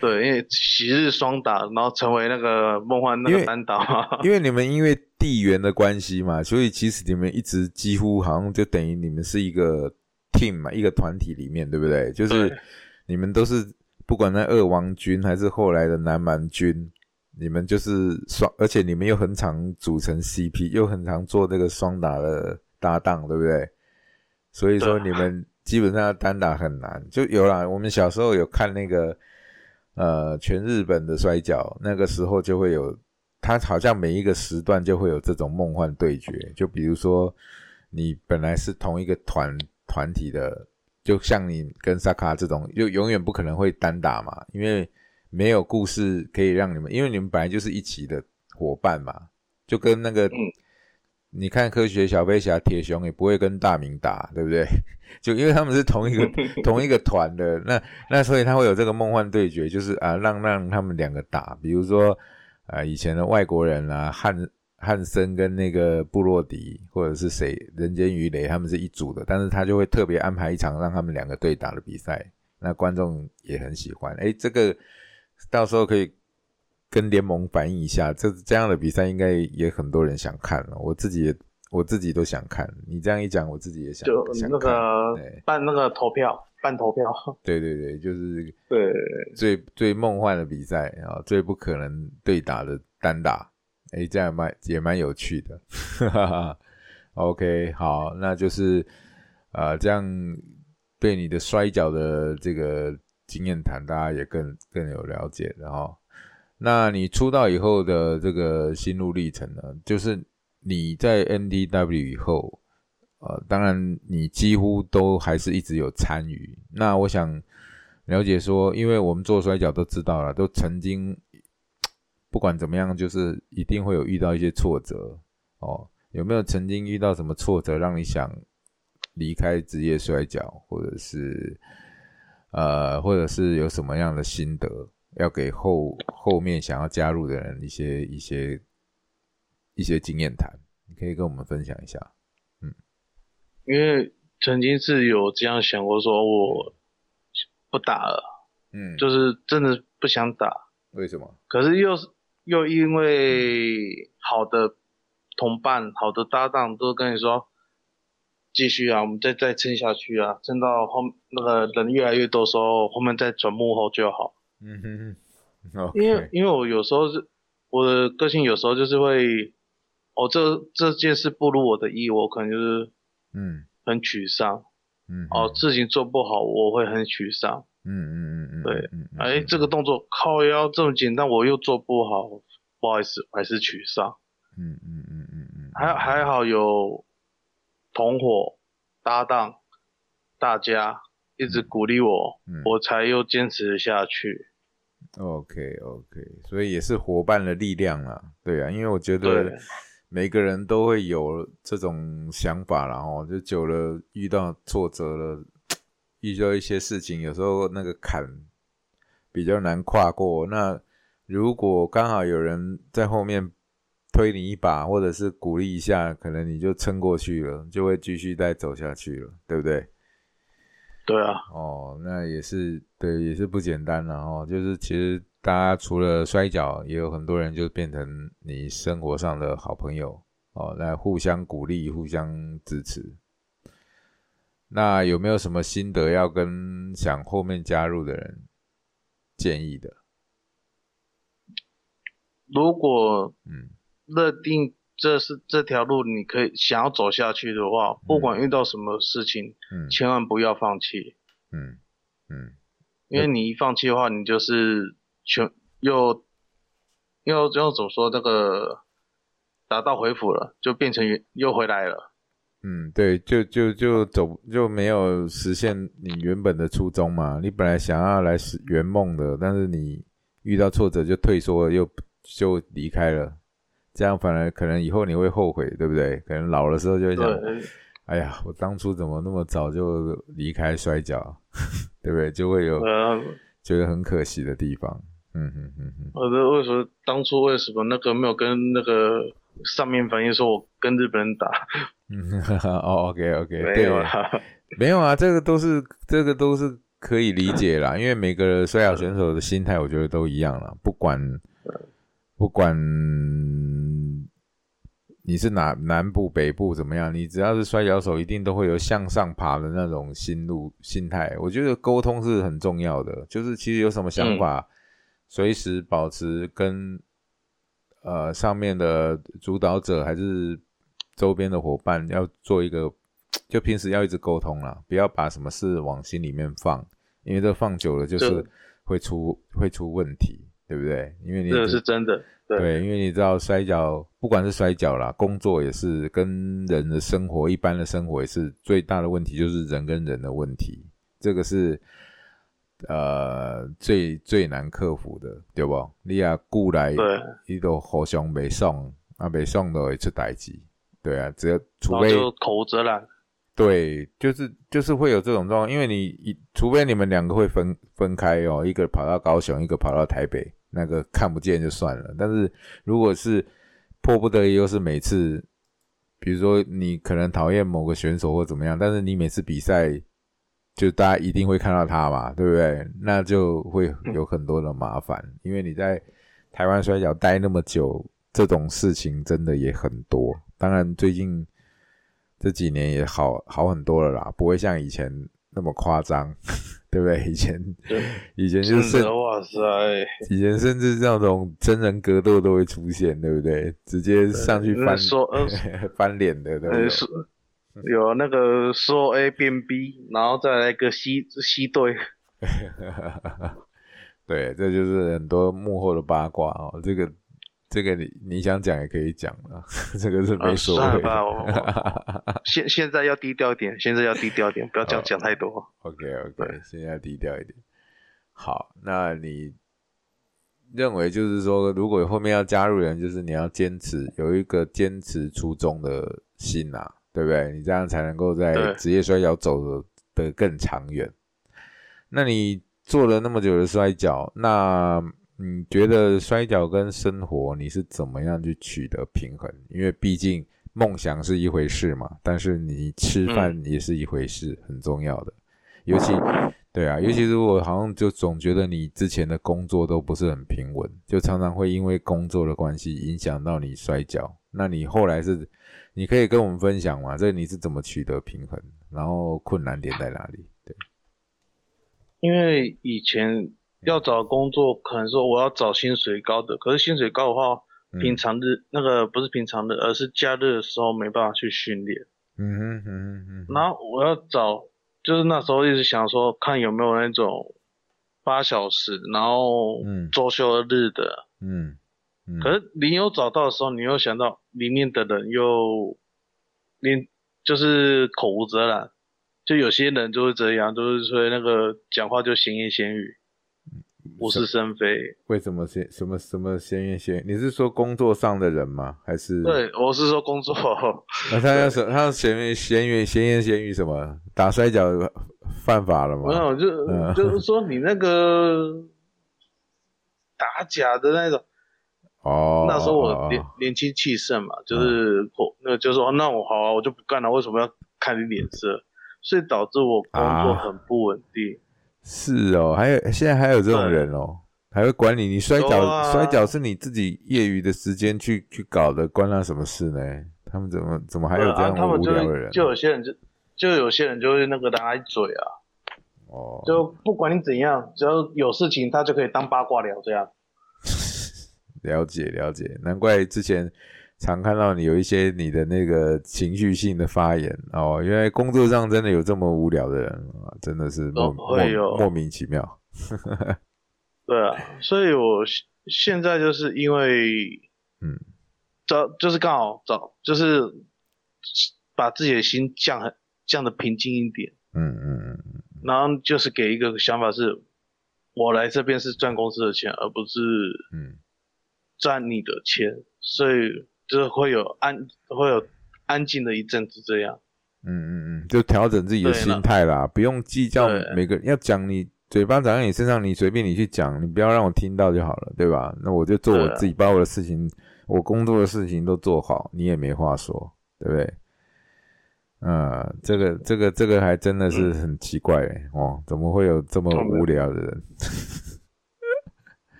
对，因为昔日双打，然后成为那个梦幻那个单打。因为你们因为地缘的关系嘛，所以其实你们一直几乎好像就等于你们是一个 team 嘛，一个团体里面，对不对？就是对你们都是不管那二王军还是后来的南蛮军，你们就是双，而且你们又很常组成 CP，又很常做这个双打的搭档，对不对？所以说你们基本上单打很难，就有啦。我们小时候有看那个呃全日本的摔跤，那个时候就会有，他好像每一个时段就会有这种梦幻对决。就比如说你本来是同一个团团体的，就像你跟萨卡这种，就永远不可能会单打嘛，因为没有故事可以让你们，因为你们本来就是一起的伙伴嘛，就跟那个。嗯你看科学小飞侠铁熊也不会跟大明打，对不对？就因为他们是同一个 同一个团的，那那所以他会有这个梦幻对决，就是啊让让他们两个打，比如说啊以前的外国人啊汉汉森跟那个布洛迪或者是谁人间鱼雷他们是一组的，但是他就会特别安排一场让他们两个对打的比赛，那观众也很喜欢。哎，这个到时候可以跟联盟反映一下，这这样的比赛应该也很多人想看了，我自己也我自己都想看。你这样一讲，我自己也想就想那个办那个投票，办投票，对对对，就是对，最最梦幻的比赛啊，最不可能对打的单打，哎，这样蛮也蛮有趣的。哈 哈 OK，好，那就是呃，这样对你的摔跤的这个经验谈，大家也更更有了解然后，那你出道以后的这个心路历程呢？就是你在 NDW 以后，呃，当然你几乎都还是一直有参与。那我想了解说，因为我们做摔跤都知道了，都曾经不管怎么样，就是一定会有遇到一些挫折哦。有没有曾经遇到什么挫折，让你想离开职业摔跤，或者是呃，或者是有什么样的心得，要给后后面想要加入的人一些一些一些经验谈，你可以跟我们分享一下。嗯因为曾经是有这样想过，说我不打了，嗯，就是真的不想打，为什么？可是又是又因为好的同伴、好的搭档都跟你说，继续啊，我们再再撑下去啊，撑到后那个人越来越多的时候，后面再转幕后就好。嗯哼哼，因为因为我有时候是我的个性，有时候就是会，哦，这这件事不如我的意，我可能就是嗯很沮丧。嗯，哦，事情做不好，我会很沮丧。嗯嗯嗯嗯，对哎，这个，动作靠腰这么紧，但，我又做不好，不好意思，还是取上。嗯嗯嗯嗯嗯，还还好有同伙搭档，大家一直鼓励我，嗯。我才又坚持下去。OK OK，所以也是伙伴的力量啦，对啊，因为我觉得每个人都会有这种想法啦，哦，就久了遇到挫折了，遇到一些事情，有时候那个坎比较难跨过。那如果刚好有人在后面推你一把，或者是鼓励一下，可能你就撑过去了，就会继续再走下去了，对不对？对啊，哦，那也是对，也是不简单了哦。就是其实大家除了摔跤，也有很多人就变成你生活上的好朋友哦，来互相鼓励、互相支持。那有没有什么心得要跟想后面加入的人建议的？如果嗯认定这是这条路你可以想要走下去的话，不管遇到什么事情，嗯千万不要放弃，嗯嗯因为你一放弃的话，你就是全又又又怎么说那个打道回府了，就变成又回来了。嗯，对，就就就走就没有实现你原本的初衷嘛。你本来想要来实圆梦的，但是你遇到挫折就退缩了，又就离开了，这样反而可能以后你会后悔，对不对？可能老的时候就会想，对，哎呀，我当初怎么那么早就离开摔跤，对不对？就会有呃，觉得很可惜的地方。嗯哼哼哼，我的为什么当初为什么那个没有跟那个上面反映说我跟日本人打？嗯，哦，OK OK，没对有啊，没有啊，这个都是这个都是可以理解啦，因为每个摔跤选手的心态，我觉得都一样啦，不管不管你是哪南部北部怎么样，你只要是摔跤手，一定都会有向上爬的那种心路心态。我觉得沟通是很重要的，就是其实有什么想法，随时保持跟呃上面的主导者还是周边的伙伴要做一个，就平时要一直沟通啦，不要把什么事往心里面放，因为这放久了就是这会出会出问题，对不对？因为你这个是真的。对对，因为你知道摔跤，不管是摔跤啦，工作也是跟人的生活，一般的生活也是最大的问题，就是人跟人的问题，这个是呃最最难克服的，对不？你啊顾来，对，你都互相没送，啊没送都会出代志，对啊，只要除非口无遮拦。对，就是就是会有这种状况，因为你一除非你们两个会分分开哦，一个跑到高雄，一个跑到台北，那个看不见就算了。但是如果是迫不得已又是每次，比如说你可能讨厌某个选手或怎么样，但是你每次比赛，就大家一定会看到他嘛，对不对？那就会有很多的麻烦，因为你在台湾摔跤待那么久，这种事情真的也很多。当然，最近这几年也好好很多了啦，不会像以前那么夸张。对不对？以前，以前就是哇塞，以前甚至这种真人格斗都会出现，对不对？直接上去翻说 翻脸的，对不对？有那个说 A 变 B，然后再来一个 C C 对。对，这就是很多幕后的八卦哦。这个。这个你你想讲也可以讲了，这个是没所谓。现现在要低调一点，现在要低调一点，不要这样讲太多。OK OK，现在要低调一点。好，那你认为就是说，如果后面要加入人，就是你要坚持有一个坚持初衷的心呐，对不对？你这样才能够在职业摔跤走的更长远。那你做了那么久的摔跤，那？你觉得摔跤跟生活你是怎么样去取得平衡？因为毕竟梦想是一回事嘛，但是你吃饭也是一回事，很重要的。尤其对啊，尤其是我好像就总觉得你之前的工作都不是很平稳，就常常会因为工作的关系影响到你摔跤。那你后来是，你可以跟我们分享吗？这你是怎么取得平衡？然后困难点在哪里？对，因为以前。要找工作，可能说我要找薪水高的，可是薪水高的话，平常日那个不是平常日，而是假日的时候没办法去训练。嗯哼哼哼。然后我要找，就是那时候一直想说，看有没有那种八小时，然后周休日的。嗯。可是你有找到的时候，你又想到里面的人又你就是口无遮拦，就有些人就是这样，就是说那个讲话就闲言闲语。不是生非，为什么先什么什么闲言闲？你是说工作上的人吗？还是？对，我是说工作。那他要什？他要闲言闲语，闲言闲语什么？打摔跤犯法了吗？没有，就就是说你那个 打假的那种。哦。那时候我年年轻气盛嘛，就是我那就说那我好啊，我就不干了。为什么要看你脸色？所以导致我工作很不稳定。是哦，还有现在还有这种人哦，还会管你？你摔跤摔跤是你自己业余的时间去去搞的，关他什么事呢？他们怎么怎么还有这样无聊的人？就有些人就就有些人就会那个打嘴啊，哦，就不管你怎样，只要有事情他就可以当八卦聊这样。了解了解，难怪之前。常看到你有一些你的那个情绪性的发言。哦，原来工作上真的有这么无聊的人啊，真的是莫莫莫名其妙。对啊，所以我现在就是因为嗯，找就是刚好找就是把自己的心降很降的平静一点，嗯嗯嗯，然后就是给一个想法是，我来这边是赚公司的钱，而不是嗯。赚你的钱，所以。就是会有安，会有安静的一阵子这样。嗯嗯嗯，就调整自己的心态啦，不用计较每个人要讲你嘴巴长在你身上，你随便你去讲，你不要让我听到就好了，对吧？那我就做我自己，把我的事情，我工作的事情都做好，你也没话说，对不对？嗯，这个这个这个还真的是很奇怪哦，怎么会有这么无聊的人？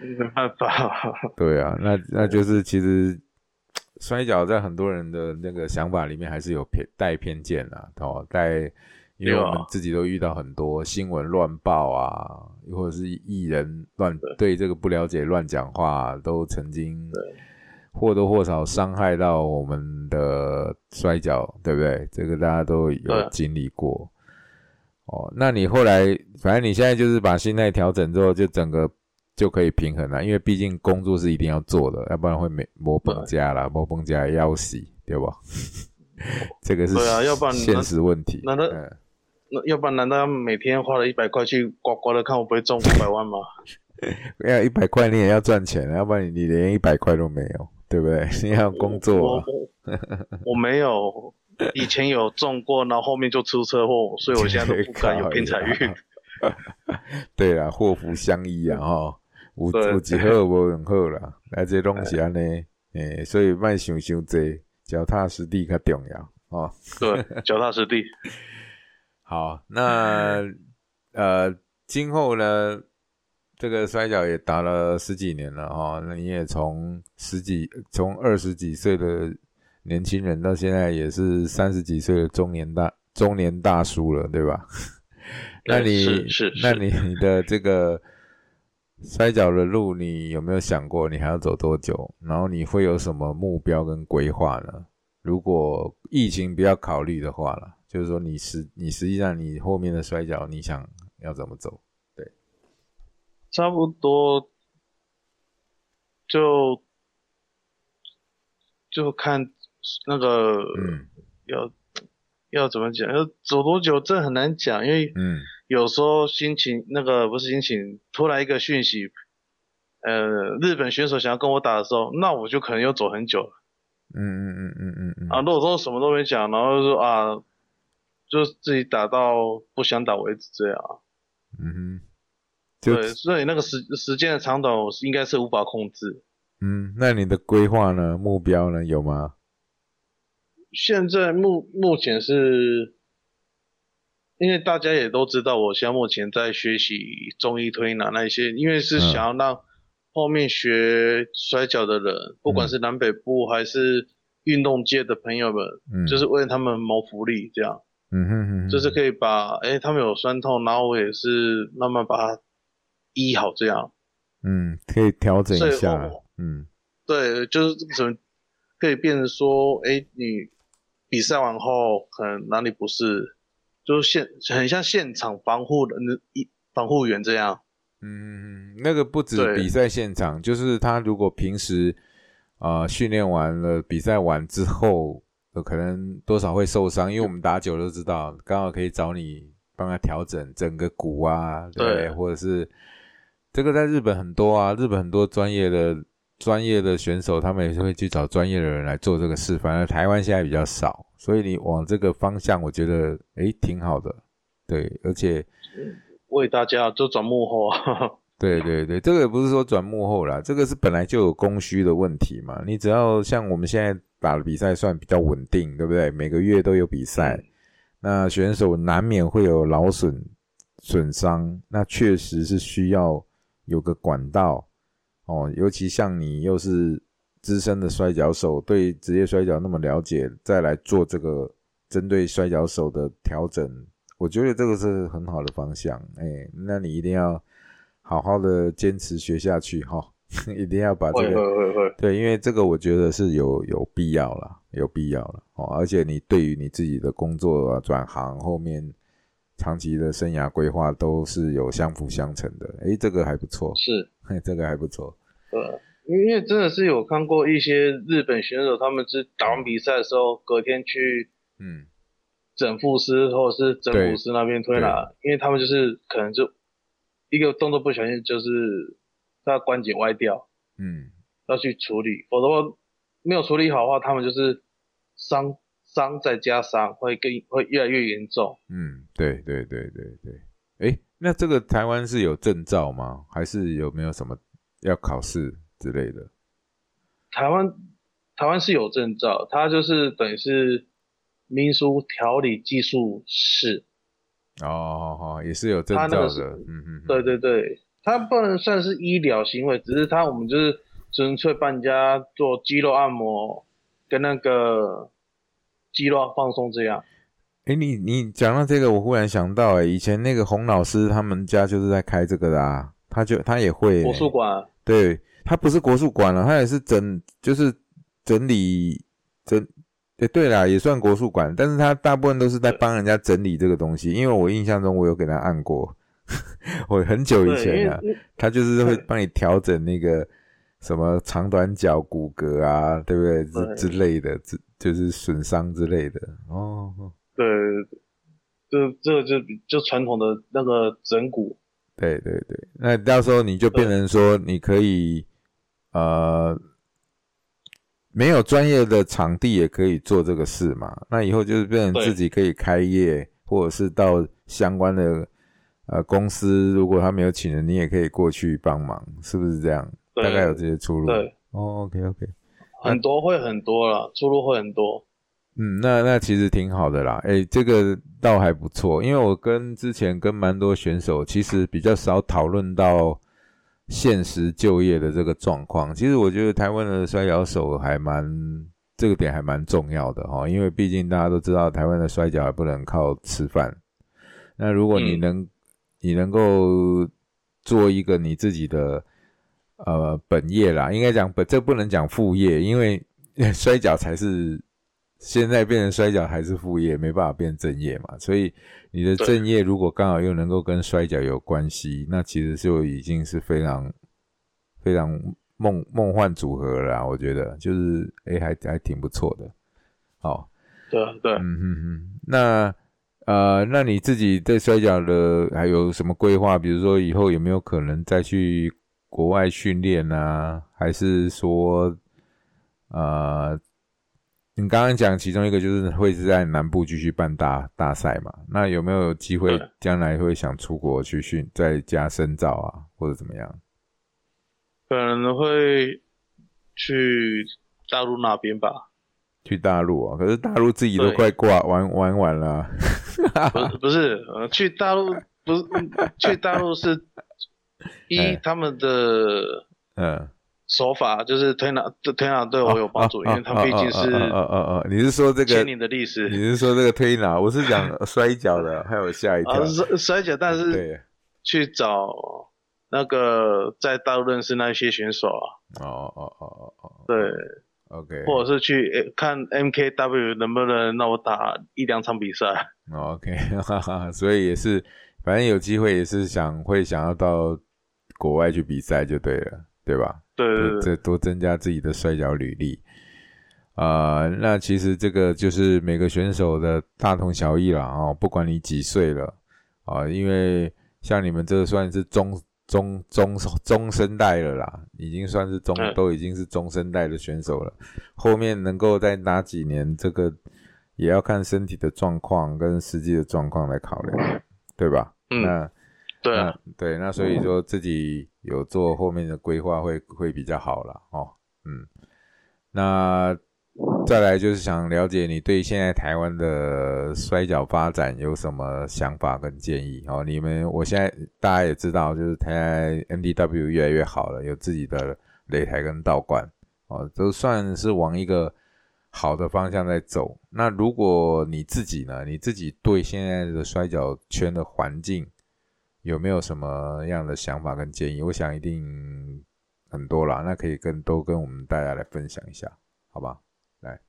没办法。对啊，那那就是其实。摔跤在很多人的那个想法里面还是有偏带偏见啊，哦，带，因为我们自己都遇到很多新闻乱报啊，或者是艺人乱对这个不了解乱讲话，都曾经或多或少伤害到我们的摔跤，对不对？这个大家都有经历过。哦，那你后来，反正你现在就是把心态调整之后，就整个。就可以平衡了，因为毕竟工作是一定要做的，要不然会没没本家啦，没本家要死，对吧？这个是对啊，要不然现实问题。难道那要不然难道要每天花了一百块去刮刮的，看我不会中五百万吗？要一百块你也要赚钱，要不然你连一百块都没有，对不对？你要工作。我没有，以前有中过，然后后面就出车祸，所以我现在都不敢有偏财运。对啊，祸福相依啊，哈。有有几好无两好啦，来这东西安尼，诶、所以卖想伤济，脚踏实地较重要哦。对，脚踏实地。好，那呃，今后呢，这个摔跤也打了十几年了哈、哦，那你也从十几，从二十几岁的年轻人到现在也是三十几岁的中年大中年大叔了，对吧？那对你是是是那你你的这个摔跤的路，你有没有想过你还要走多久？然后你会有什么目标跟规划呢？如果疫情不要考虑的话了，就是说你实你实际上你后面的摔跤，你想要怎么走？对差不多就就看那个嗯要要怎么讲，要走多久这很难讲，因为嗯有时候心情那个不是心情，突然一个讯息，呃，日本选手想要跟我打的时候，那我就可能又走很久了嗯嗯嗯嗯嗯嗯啊。如果说什么都没讲，然后就说啊，就自己打到不想打为止这样啊。嗯哼，就对，所以那个时时间的长短，我是应该是无法控制。嗯，那你的规划呢？目标呢？有吗？现在目目前是，因为大家也都知道，我现在目前在学习中医推拿那一些，因为是嗯。想要让后面学摔跤的人，不管是南北部还是运动界的朋友们，嗯，就是为他们谋福利，这样，嗯哼哼哼，就是可以把，哎、他们有酸痛，然后我也是慢慢把它医好，这样。嗯，可以调整一下，嗯。对，就是怎么可以变成说，哎，你比赛完后可能哪里不适，就是现很像现场防护的那一防护员这样。嗯，那个不止比赛现场，就是他如果平时啊训练完了，比赛完之后，呃可能多少会受伤，因为我们打久了都知道，刚好可以找你帮他调整整个骨啊，对，对或者是这个在日本很多啊，日本很多专业的专业的选手，他们也是会去找专业的人来做这个事。反，而台湾现在比较少，所以你往这个方向，我觉得诶挺好的，对，而且。为大家就转幕后 啊，对对对，这个也不是说转幕后啦，这个是本来就有供需的问题嘛。你只要像我们现在打的比赛算比较稳定，对不对？每个月都有比赛，那选手难免会有劳损损伤，那确实是需要有个管道哦。尤其像你又是资深的摔跤手，对职业摔跤那么了解，再来做这个针对摔跤手的调整，我觉得这个是很好的方向。哎，那你一定要好好的坚持学下去哈、一定要把这个会会会，对，因为这个我觉得是有有必要了，有必要了哦。而且你对于你自己的工作啊、转行后面长期的生涯规划都是有相辅相成的。诶，这个还不错，是，嘿，这个还不错。对，因为真的是有看过一些日本选手，他们是打完比赛的时候，隔天去嗯整复师或者是整骨师那边推拿，因为他们就是可能就一个动作不小心就是他关节歪掉，嗯要去处理，否则没有处理好的话，他们就是伤伤再加伤，会更会越来越严重。嗯，对对对对对。诶，那这个台湾是有证照吗？还是有没有什么要考试之类的？台湾台湾是有证照，它就是等于是民俗调理技术士，哦，也是有证照的。嗯嗯，嗯对对对，它不能算是医疗行为，只是它我们就是纯粹帮人家做肌肉按摩跟那个肌肉放松这样。哎，你你讲到这个，我忽然想到，哎，以前那个洪老师他们家就是在开这个的啊，他就他也会国术馆对他不是国术馆了，他也是整就是整理整，诶对啦，也算国术馆，但是他大部分都是在帮人家整理这个东西，因为我印象中我有给他按过，我很久以前啊，他就是会帮你调整那个什么长短脚骨骼啊，对不对？对之之类的，之就是损伤之类的哦。哦对，这这个就比就传统的那个整蛊，对对对，那到时候你就变成说，你可以呃没有专业的场地也可以做这个事嘛。那以后就是变成自己可以开业，或者是到相关的呃公司，如果他没有请人，你也可以过去帮忙，是不是这样？对大概有这些出路。对，哦，OK OK，很多会很多了，出路会很多。嗯，那那其实挺好的啦。哎，这个倒还不错，因为我跟之前跟蛮多选手，其实比较少讨论到现实就业的这个状况。其实我觉得台湾的摔跤手还蛮这个点还蛮重要的哈，因为毕竟大家都知道台湾的摔跤还不能靠吃饭。那如果你能你能够做一个你自己的呃本业啦，应该讲本这不能讲副业，因为 摔跤才是。现在变成摔跤还是副业，没办法变正业嘛。所以你的正业如果刚好又能够跟摔跤有关系，那其实就已经是非常非常梦梦幻组合了。我觉得就是哎，还还挺不错的。好，对对，嗯嗯嗯。那呃，那你自己对摔跤的还有什么规划？比如说以后有没有可能再去国外训练啊？还是说呃？你刚刚讲其中一个就是会是在南部继续办大大赛嘛？那有没有机会将来会想出国去训，在家深造啊，或者怎么样？可能会去大陆那边吧。去大陆啊？可是大陆自己都快挂玩玩完了。不 不是，呃，去大陆不是去大陆是 一他们的嗯。手法就是推拿，推拿对我有帮助，因为他毕竟是，呃呃呃，你是说这个千年的历史？你是说这个推拿？我是讲摔跤的，还有下一条 摔摔跤，但是去找那个在大陆认识那些选手啊。哦哦哦哦，对，OK，或者是去看 MKW 能不能让我打一两场比赛？OK，哈哈，所以也是，反正有机会也是想会想要到国外去比赛就对了，对吧？对，这多增加自己的摔跤履历啊！那其实这个就是每个选手的大同小异了啊，不管你几岁了啊，因为像你们这算是中中中中生代了啦，已经算是中都已经是中生代的选手了。后面能够在哪几年，这个也要看身体的状况跟实际的状况来考量，对吧？嗯，那对对，那所以说自己。有做后面的规划会会比较好了哦，嗯，那再来就是想了解你对现在台湾的摔跤发展有什么想法跟建议哦？你们我现在大家也知道，就是台湾 NDW 越来越好了，有自己的擂台跟道馆哦，都算是往一个好的方向在走。那如果你自己呢？你自己对现在的摔跤圈的环境？有没有什么样的想法跟建议？我想一定很多啦，那可以跟都跟我们大家来分享一下，好吧？来，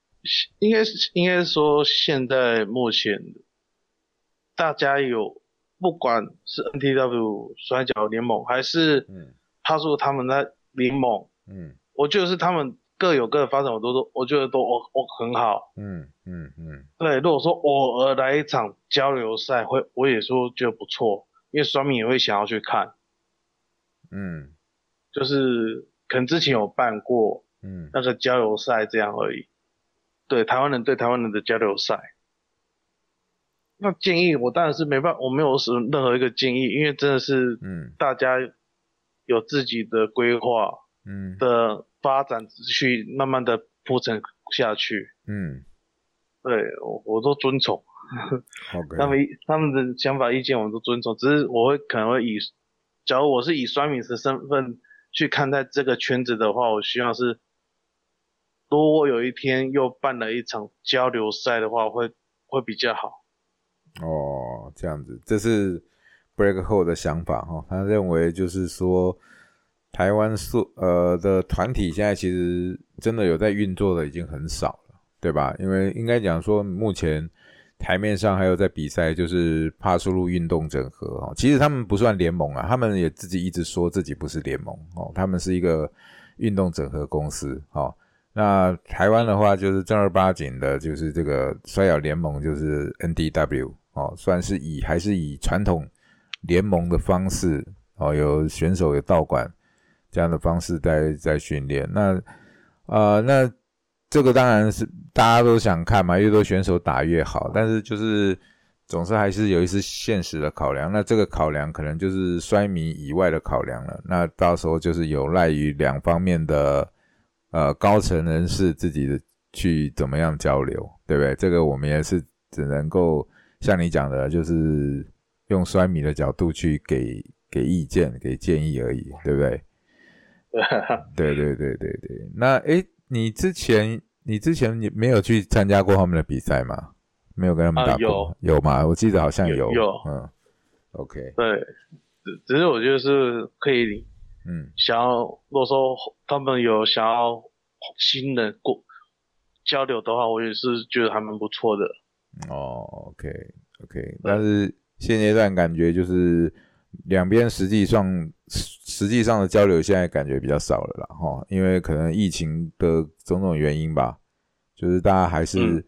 应该是应该说，现在目前大家有不管是 NTW 摔跤联盟还是嗯，他说他们的联盟，嗯，我觉得是他们各有各的发展，我都都我觉得都我我很好，嗯嗯嗯，对，如果说偶尔来一场交流赛，会我也说觉得不错。因为双明也会想要去看，嗯，就是可能之前有办过，嗯，那个交流赛这样而已。对台湾人对台湾人的交流赛，那建议我当然是没办法，我没有什任何一个建议，因为真的是，嗯，大家有自己的规划，嗯，的发展去慢慢的铺陈下去，嗯，对我我都遵从。他们他们的想法意见我们都尊重，只是我会可能会以，假如我是以双米的身份去看待这个圈子的话，我希望是，如果有一天又办了一场交流赛的话，会会比较好。哦，这样子，这是 Break 后的想法哈，他认为就是说，台湾素呃的团体现在其实真的有在运作的已经很少了，对吧？因为应该讲说目前。台面上还有在比赛，就是帕苏路运动整合哦。其实他们不算联盟啊，他们也自己一直说自己不是联盟哦，他们是一个运动整合公司哦。那台湾的话，就是正儿八经的，就是这个摔跤联盟，就是 NDW 哦，算是以还是以传统联盟的方式哦，有选手有道馆这样的方式在在训练。那啊，那。这个当然是大家都想看嘛，越多选手打越好。但是就是总是还是有一些现实的考量。那这个考量可能就是摔迷以外的考量了。那到时候就是有赖于两方面的呃高层人士自己的去怎么样交流，对不对？这个我们也是只能够像你讲的，就是用摔米的角度去给给意见、给建议而已，对不对？对对对对对。那诶，你之前你之前你没有去参加过他们的比赛吗？没有跟他们打过？有吗？我记得好像有。有。嗯。OK。对。只只是我觉得是可以。嗯，想要如果说他们有想要新的过交流的话，我也是觉得还蛮不错的。哦，OK OK，但是现阶段感觉就是两边实际上实际上的交流现在感觉比较少了啦，哈，因为可能疫情的种种原因吧，就是大家还是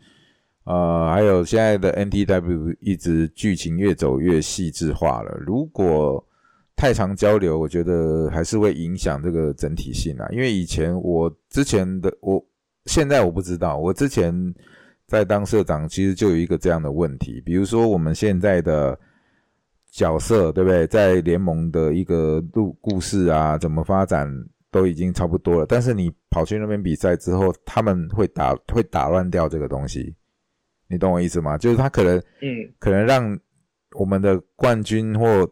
呃，还有现在的 NTW 一直剧情越走越细致化了，如果。太长交流，我觉得还是会影响这个整体性啊。因为以前我之前的我，现在我不知道。我之前在当社长，其实就有一个这样的问题。比如说，我们现在的角色，对不对？在联盟的一个路故事啊，怎么发展都已经差不多了。但是你跑去那边比赛之后，他们会打会打乱掉这个东西。你懂我意思吗？就是他可能，嗯，可能让我们的冠军或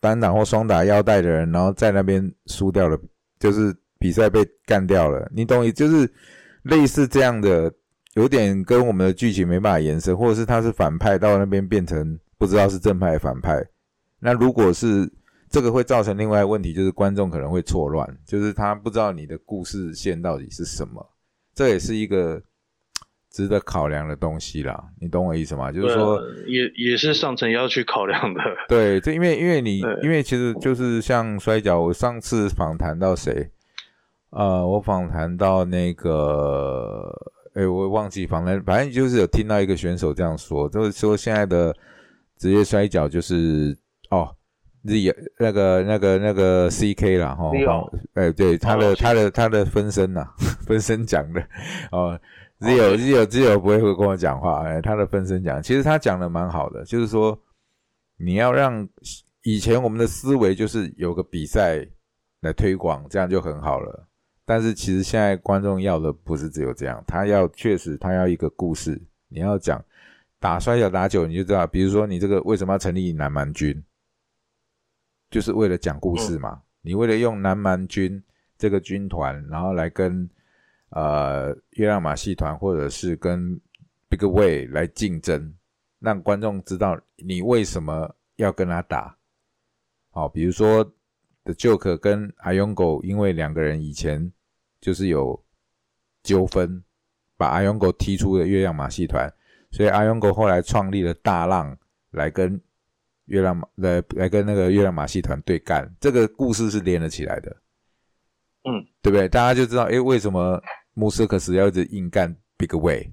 单打或双打腰带的人，然后在那边输掉了，就是比赛被干掉了。你懂意？就是类似这样的，有点跟我们的剧情没办法延伸，或者是他是反派到那边变成不知道是正派反派。那如果是这个会造成另外问题，就是观众可能会错乱，就是他不知道你的故事线到底是什么。这也是一个。值得考量的东西啦，你懂我意思吗？就是说，也也是上层要去考量的。对，这因为因为你因为其实就是像摔跤，我上次访谈到谁？呃，我访谈到那个，哎，我忘记访谈，反正就是有听到一个选手这样说，就是说现在的职业摔跤就是哦，Z 那个那个那个 CK 啦，哈，哎，对，他的他的他的分身呐，分身讲的哦。只有只有只有不会会跟我讲话，哎，他的分身讲，其实他讲的蛮好的，就是说你要让以前我们的思维就是有个比赛来推广，这样就很好了。但是其实现在观众要的不是只有这样，他要确实他要一个故事，你要讲打摔跤打久你就知道，比如说你这个为什么要成立南蛮军，就是为了讲故事嘛。你为了用南蛮军这个军团，然后来跟。呃，月亮马戏团或者是跟 Big Way 来竞争，让观众知道你为什么要跟他打。好，比如说 The Joke 跟阿勇狗，因为两个人以前就是有纠纷，把阿勇狗踢出了月亮马戏团，所以阿勇哥后来创立了大浪来跟月亮马来来跟那个月亮马戏团对干。这个故事是连了起来的，嗯，对不对？大家就知道，诶，为什么？穆斯克斯要一直硬干 Big Way，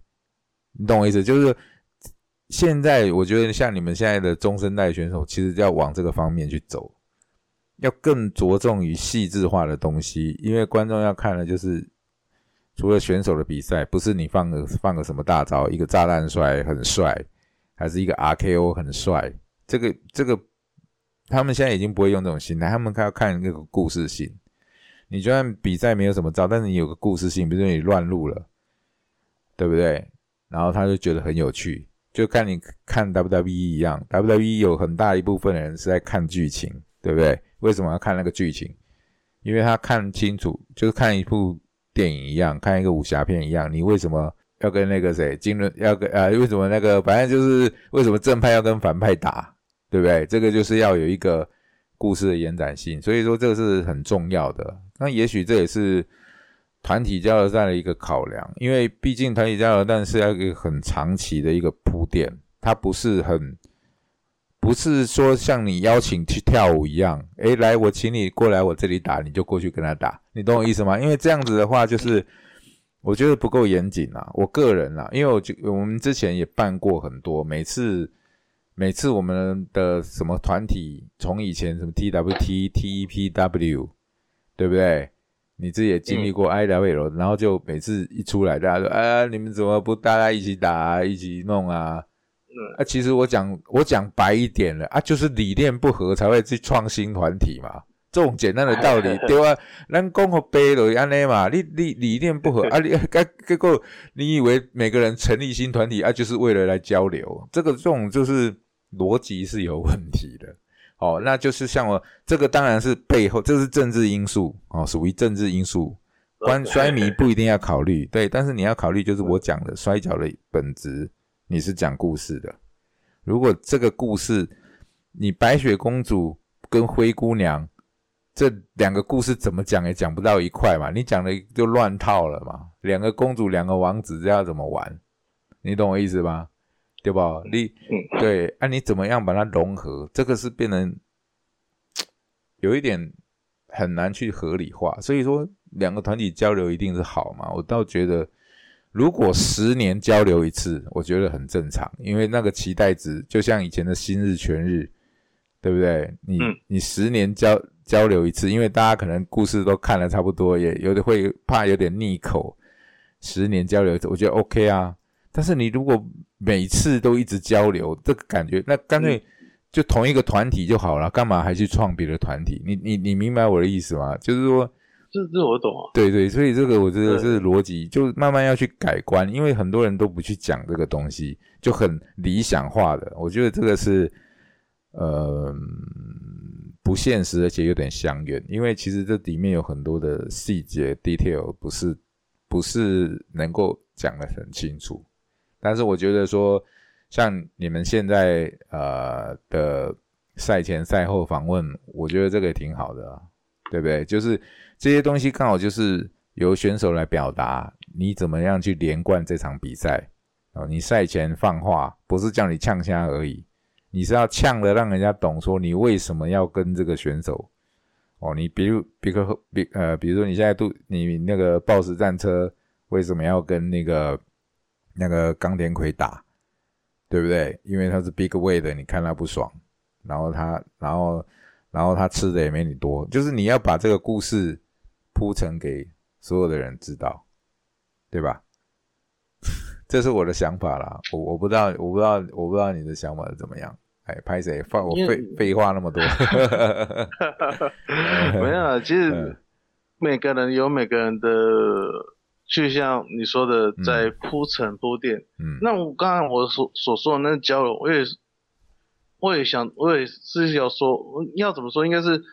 你懂我意思？就是现在我觉得像你们现在的中生代选手，其实要往这个方面去走，要更着重于细致化的东西，因为观众要看的就是除了选手的比赛，不是你放个放个什么大招，一个炸弹摔很帅，还是一个 RKO 很帅，这个这个他们现在已经不会用这种心态，他们要看那个故事性。你就算比赛没有什么招，但是你有个故事性，比如说你乱入了，对不对？然后他就觉得很有趣，就看你看 WWE 一样，WWE 有很大一部分的人是在看剧情，对不对？为什么要看那个剧情？因为他看清楚，就是看一部电影一样，看一个武侠片一样。你为什么要跟那个谁金轮要跟呃？为什么那个反正就是为什么正派要跟反派打，对不对？这个就是要有一个故事的延展性，所以说这个是很重要的。那也许这也是团体交流战的一个考量，因为毕竟团体交流战是要一个很长期的一个铺垫，它不是很不是说像你邀请去跳舞一样，诶，来我请你过来我这里打，你就过去跟他打，你懂我意思吗？因为这样子的话，就是我觉得不够严谨啊，我个人啊，因为我就我们之前也办过很多，每次每次我们的什么团体，从以前什么 TWT、TEPW。对不对？你自己也经历过 I W L，然后就每次一出来，大家说：“啊，你们怎么不大家一起打，一起弄啊？”啊，其实我讲我讲白一点了啊，就是理念不合才会去创新团体嘛，这种简单的道理，对啊，咱讲和背了安尼嘛，你你理念不合啊，你 该结果你以为每个人成立新团体啊，就是为了来交流，这个这种就是逻辑是有问题的。哦，那就是像我这个当然是背后，这是政治因素哦，属于政治因素。关摔迷不一定要考虑，对，但是你要考虑就是我讲的摔跤的本质，你是讲故事的。如果这个故事，你白雪公主跟灰姑娘。这两个故事怎么讲也讲不到一块嘛，你讲的就乱套了嘛。两个公主，两个王子，这要怎么玩？你懂我意思吧？对吧？你对，啊，你怎么样把它融合？这个是变成有一点很难去合理化。所以说，两个团体交流一定是好嘛？我倒觉得，如果十年交流一次，我觉得很正常，因为那个期待值就像以前的新日全日，对不对？你你十年交。交流一次，因为大家可能故事都看了差不多，也有的会怕有点腻口。十年交流一次，我觉得 OK 啊。但是你如果每次都一直交流，这个感觉，那干脆就同一个团体就好了，干嘛还去创别的团体？你你你明白我的意思吗？就是说，这这我懂啊。对对，所以这个我觉得是逻辑，就慢慢要去改观，因为很多人都不去讲这个东西，就很理想化的。我觉得这个是，呃。不现实，而且有点相远，因为其实这里面有很多的细节 detail，不是不是能够讲得很清楚。但是我觉得说，像你们现在呃的赛前赛后访问，我觉得这个也挺好的，对不对？就是这些东西刚好就是由选手来表达你怎么样去连贯这场比赛啊，你赛前放话不是叫你呛虾而已。你是要呛的，让人家懂说你为什么要跟这个选手哦？你比如，比如，比呃，比如说你现在都你那个 BOSS 战车为什么要跟那个那个钢田葵打？对不对？因为他是 Big Way 的，你看他不爽，然后他，然后，然后他吃的也没你多，就是你要把这个故事铺陈给所有的人知道，对吧？这是我的想法啦，我我不知道，我不知道，我不知道你的想法是怎么样。哎，拍谁？放我废 废话那么多。没有，其实每个人有每个人的，就像你说的，在铺陈铺垫。嗯。那我刚才我所所说的那个交流，我也，我也想，我也是要说，要怎么说？应该是，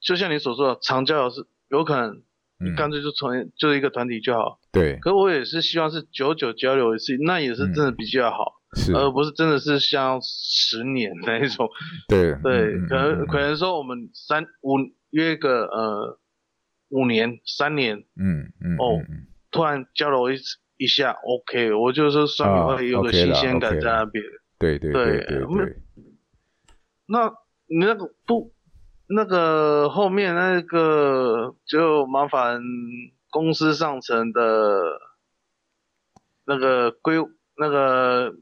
就像你所说的，长交流是有可能。你干脆就从就是一个团体就好。对。可我也是希望是久久交流一次，那也是真的比较好，而不是真的是像十年那一种。对。对，可能可能说我们三五约个呃五年三年，嗯嗯哦，突然交流一一下，OK，我就是算会有个新鲜感在那边。对对对对对。那你那个不？那个后面那个就麻烦公司上层的那个规那个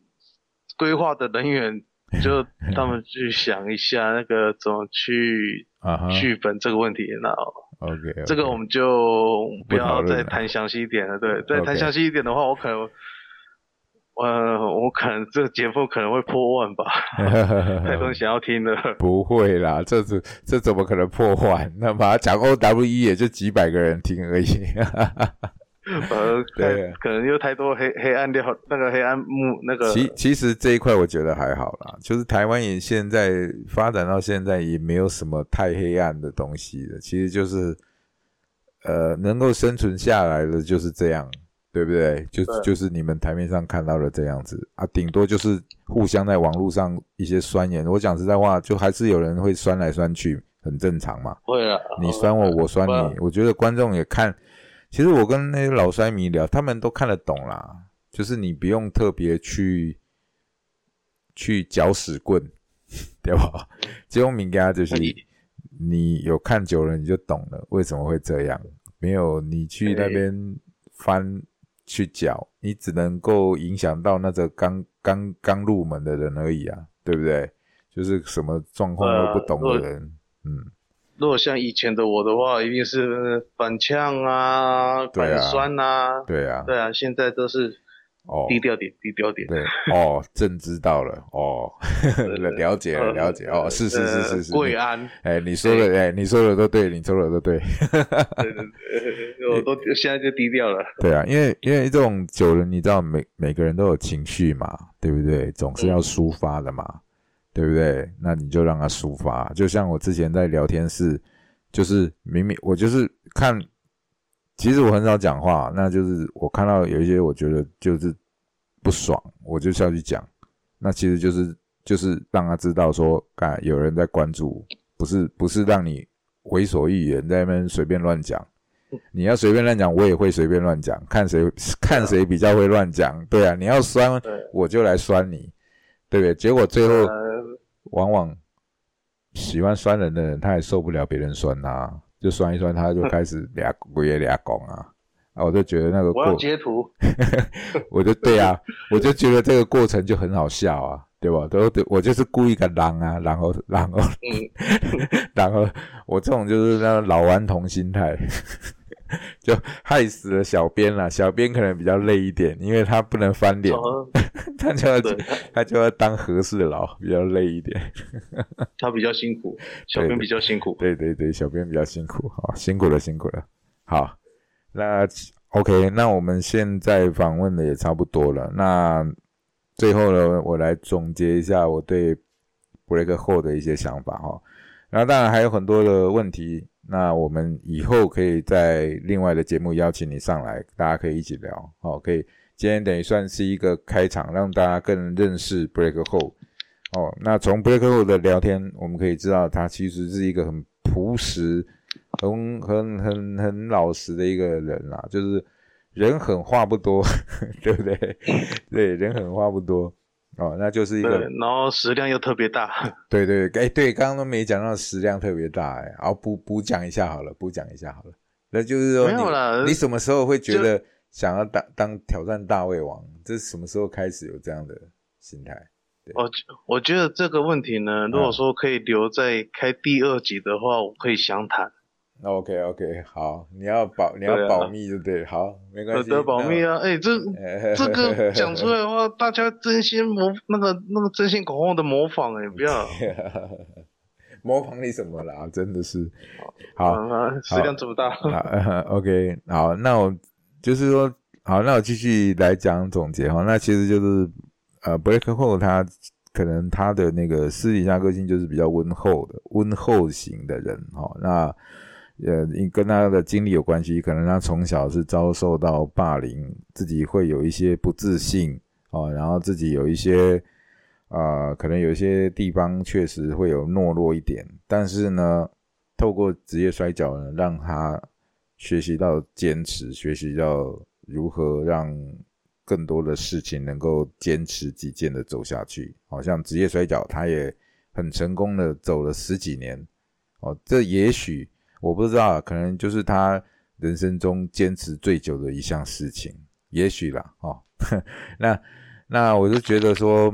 规划的人员，就他们去想一下那个怎么去剧本这个问题。那 OK，这个我们就不要再谈详细一点了。对，再谈详细一点的话，我可能。呃，我可能这个节目可能会破万吧，太多人想要听的。不会啦，这是这怎么可能破万？那把它讲 O W E 也就几百个人听而已。呃，对，可能又太多黑黑暗料，那个黑暗幕那个。其其实这一块我觉得还好啦，就是台湾也现在发展到现在也没有什么太黑暗的东西了，其实就是呃能够生存下来的就是这样。对不对？就就是你们台面上看到的这样子啊，顶多就是互相在网络上一些酸言。我讲实在话，就还是有人会酸来酸去，很正常嘛。会啊，你酸我，我酸你。我觉得观众也看，其实我跟那些老衰迷聊，他们都看得懂啦。就是你不用特别去去搅屎棍，对吧？这种敏感就是你有看久了，你就懂了为什么会这样。没有你去那边翻。去搅，你只能够影响到那个刚刚刚入门的人而已啊，对不对？就是什么状况都不懂的人，嗯。如果像以前的我的话，一定是反呛啊，反酸啊，对啊，对啊。现在都是哦，低调点，低调点。对，哦，朕知道了，哦，了解了，了解，哦，是是是是是，贵安，哎，你说的，哎，你说的都对，你说的都对，对对对，我都现在就低调了。对啊，因为因为这种久了，你知道每每个人都有情绪嘛，对不对？总是要抒发的嘛，对不对？那你就让他抒发，就像我之前在聊天室，就是明明我就是看。其实我很少讲话，那就是我看到有一些我觉得就是不爽，我就下去讲。那其实就是就是让他知道说，干有人在关注，不是不是让你为所欲言在那边随便乱讲。你要随便乱讲，我也会随便乱讲，看谁看谁比较会乱讲。对啊，你要酸我就来酸你，对不对？结果最后往往喜欢酸人的人，他也受不了别人酸他。就酸一酸，他就开始俩鬼俩拱啊！啊，我就觉得那个我要截图，我就对啊，我就觉得这个过程就很好笑啊，对吧？都对我就是故意个狼啊，然后然后 然后我这种就是那老顽童心态。就害死了小编了，小编可能比较累一点，因为他不能翻脸，他就要他就要当和事佬，比较累一点。他比较辛苦，小编比较辛苦。对对对，小编比较辛苦，好辛苦了辛苦了。好，那 OK，那我们现在访问的也差不多了。那最后呢，我来总结一下我对 Break 后的一些想法哈。然后当然还有很多的问题。那我们以后可以在另外的节目邀请你上来，大家可以一起聊。好，可以。今天等于算是一个开场，让大家更认识 Break 后。哦，那从 Break 后的聊天，我们可以知道他其实是一个很朴实、很很很很老实的一个人啦，就是人狠话不多，对不对？对，人狠话不多。哦，那就是一个，然后食量又特别大。对对，哎，对，刚刚都没讲到食量特别大，哎，好补补讲一下好了，补讲一下好了。那就是说，没有了。你什么时候会觉得想要当当挑战大胃王？这是什么时候开始有这样的心态？我我觉得这个问题呢，如果说可以留在开第二集的话，我可以详谈。OK OK，好，你要保你要保密，对不对？好，没关系，得保密啊！哎，这 这个讲出来的话，大家真心模那个那个真心口红的模仿，哎，不要 模仿你什么啦？真的是 好，食量这么大。OK，好，那我就是说，好，那我继续来讲总结哈。那其实就是呃，Break 后他可能他的那个私底下个性就是比较温厚的温厚型的人哈。那呃，跟他的经历有关系，可能他从小是遭受到霸凌，自己会有一些不自信哦，然后自己有一些啊，可能有一些地方确实会有懦弱一点，但是呢，透过职业摔跤呢，让他学习到坚持，学习到如何让更多的事情能够坚持己见的走下去。好像职业摔跤，他也很成功的走了十几年哦，这也许。我不知道，可能就是他人生中坚持最久的一项事情，也许啦，哦，那那我就觉得说，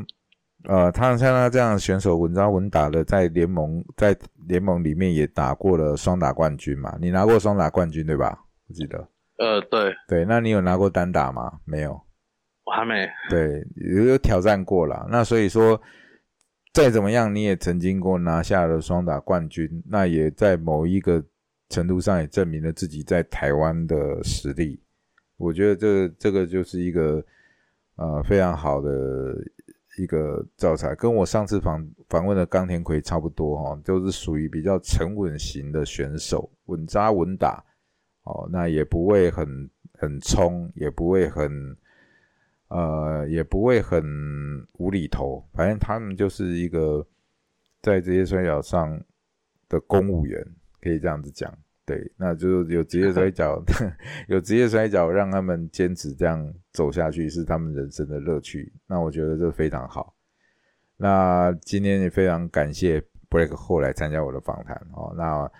呃，他像他这样选手稳扎稳打的，在联盟在联盟里面也打过了双打冠军嘛，你拿过双打冠军对吧？我记得，呃，对对，那你有拿过单打吗？没有，我还没，对，有有挑战过了，那所以说。再怎么样，你也曾经给我拿下了双打冠军，那也在某一个。程度上也证明了自己在台湾的实力，我觉得这这个就是一个呃非常好的一个教材，跟我上次访访问的冈田葵差不多哈，都是属于比较沉稳型的选手，稳扎稳打哦，那也不会很很冲，也不会很呃也不会很无厘头，反正他们就是一个在这些摔角上的公务员。可以这样子讲，对，那就是有职业摔跤，有职业摔跤，让他们坚持这样走下去是他们人生的乐趣。那我觉得这非常好。那今天也非常感谢 Break 后来参加我的访谈哦。那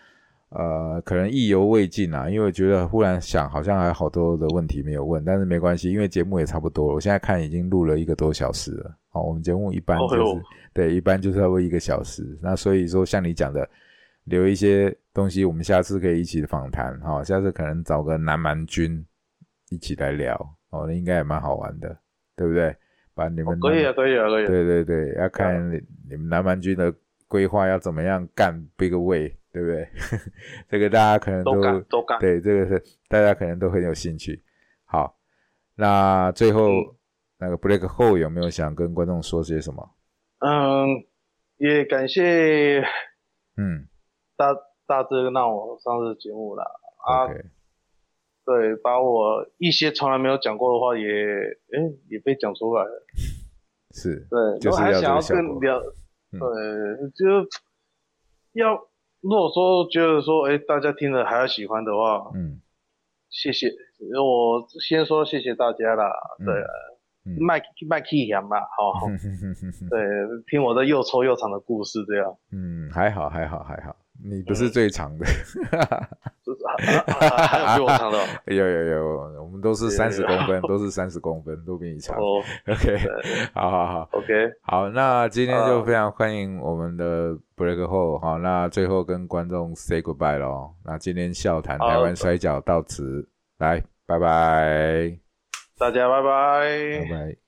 呃，可能意犹未尽啊，因为觉得忽然想，好像还有好多的问题没有问，但是没关系，因为节目也差不多了。我现在看已经录了一个多小时了。哦，我们节目一般就是对，一般就是差不多一个小时。那所以说，像你讲的。留一些东西，我们下次可以一起访谈，哈，下次可能找个南蛮军一起来聊，哦，那应该也蛮好玩的，对不对？把你们可以啊，可以啊，可以啊。对对对，要看你你们南蛮军的规划要怎么样干 Big Way，对不对？这个大家可能都干都干。对，这个是大家可能都很有兴趣。好，那最后、嗯那个 Black Hole 有没有想跟观众说些什么？嗯，也感谢嗯大大致让我上这节目啦。啊对，把我一些从来没有讲过的话也，诶也被讲出来了。是，对，就是我还想要更了，嗯对，就要如果说觉得说，哎，大家听了还要喜欢的话，嗯谢谢，我先说谢谢大家啦，嗯对，嗯麦麦 key 嘛，好，对，听我的又臭又长的故事，这样，嗯，还好还好还好，你不嗯。是最长的，就是还还还有比我长的哦。有有有，我们都是三十公分，都是三十公分，都比你长。哦。OK，好好好。，OK，好，那今天就啊。非常欢迎我们的 Break Hole 好，那最后跟观众 say goodbye 咯。那今天笑谈台湾摔跤到此，来，拜拜，大家拜拜。拜拜。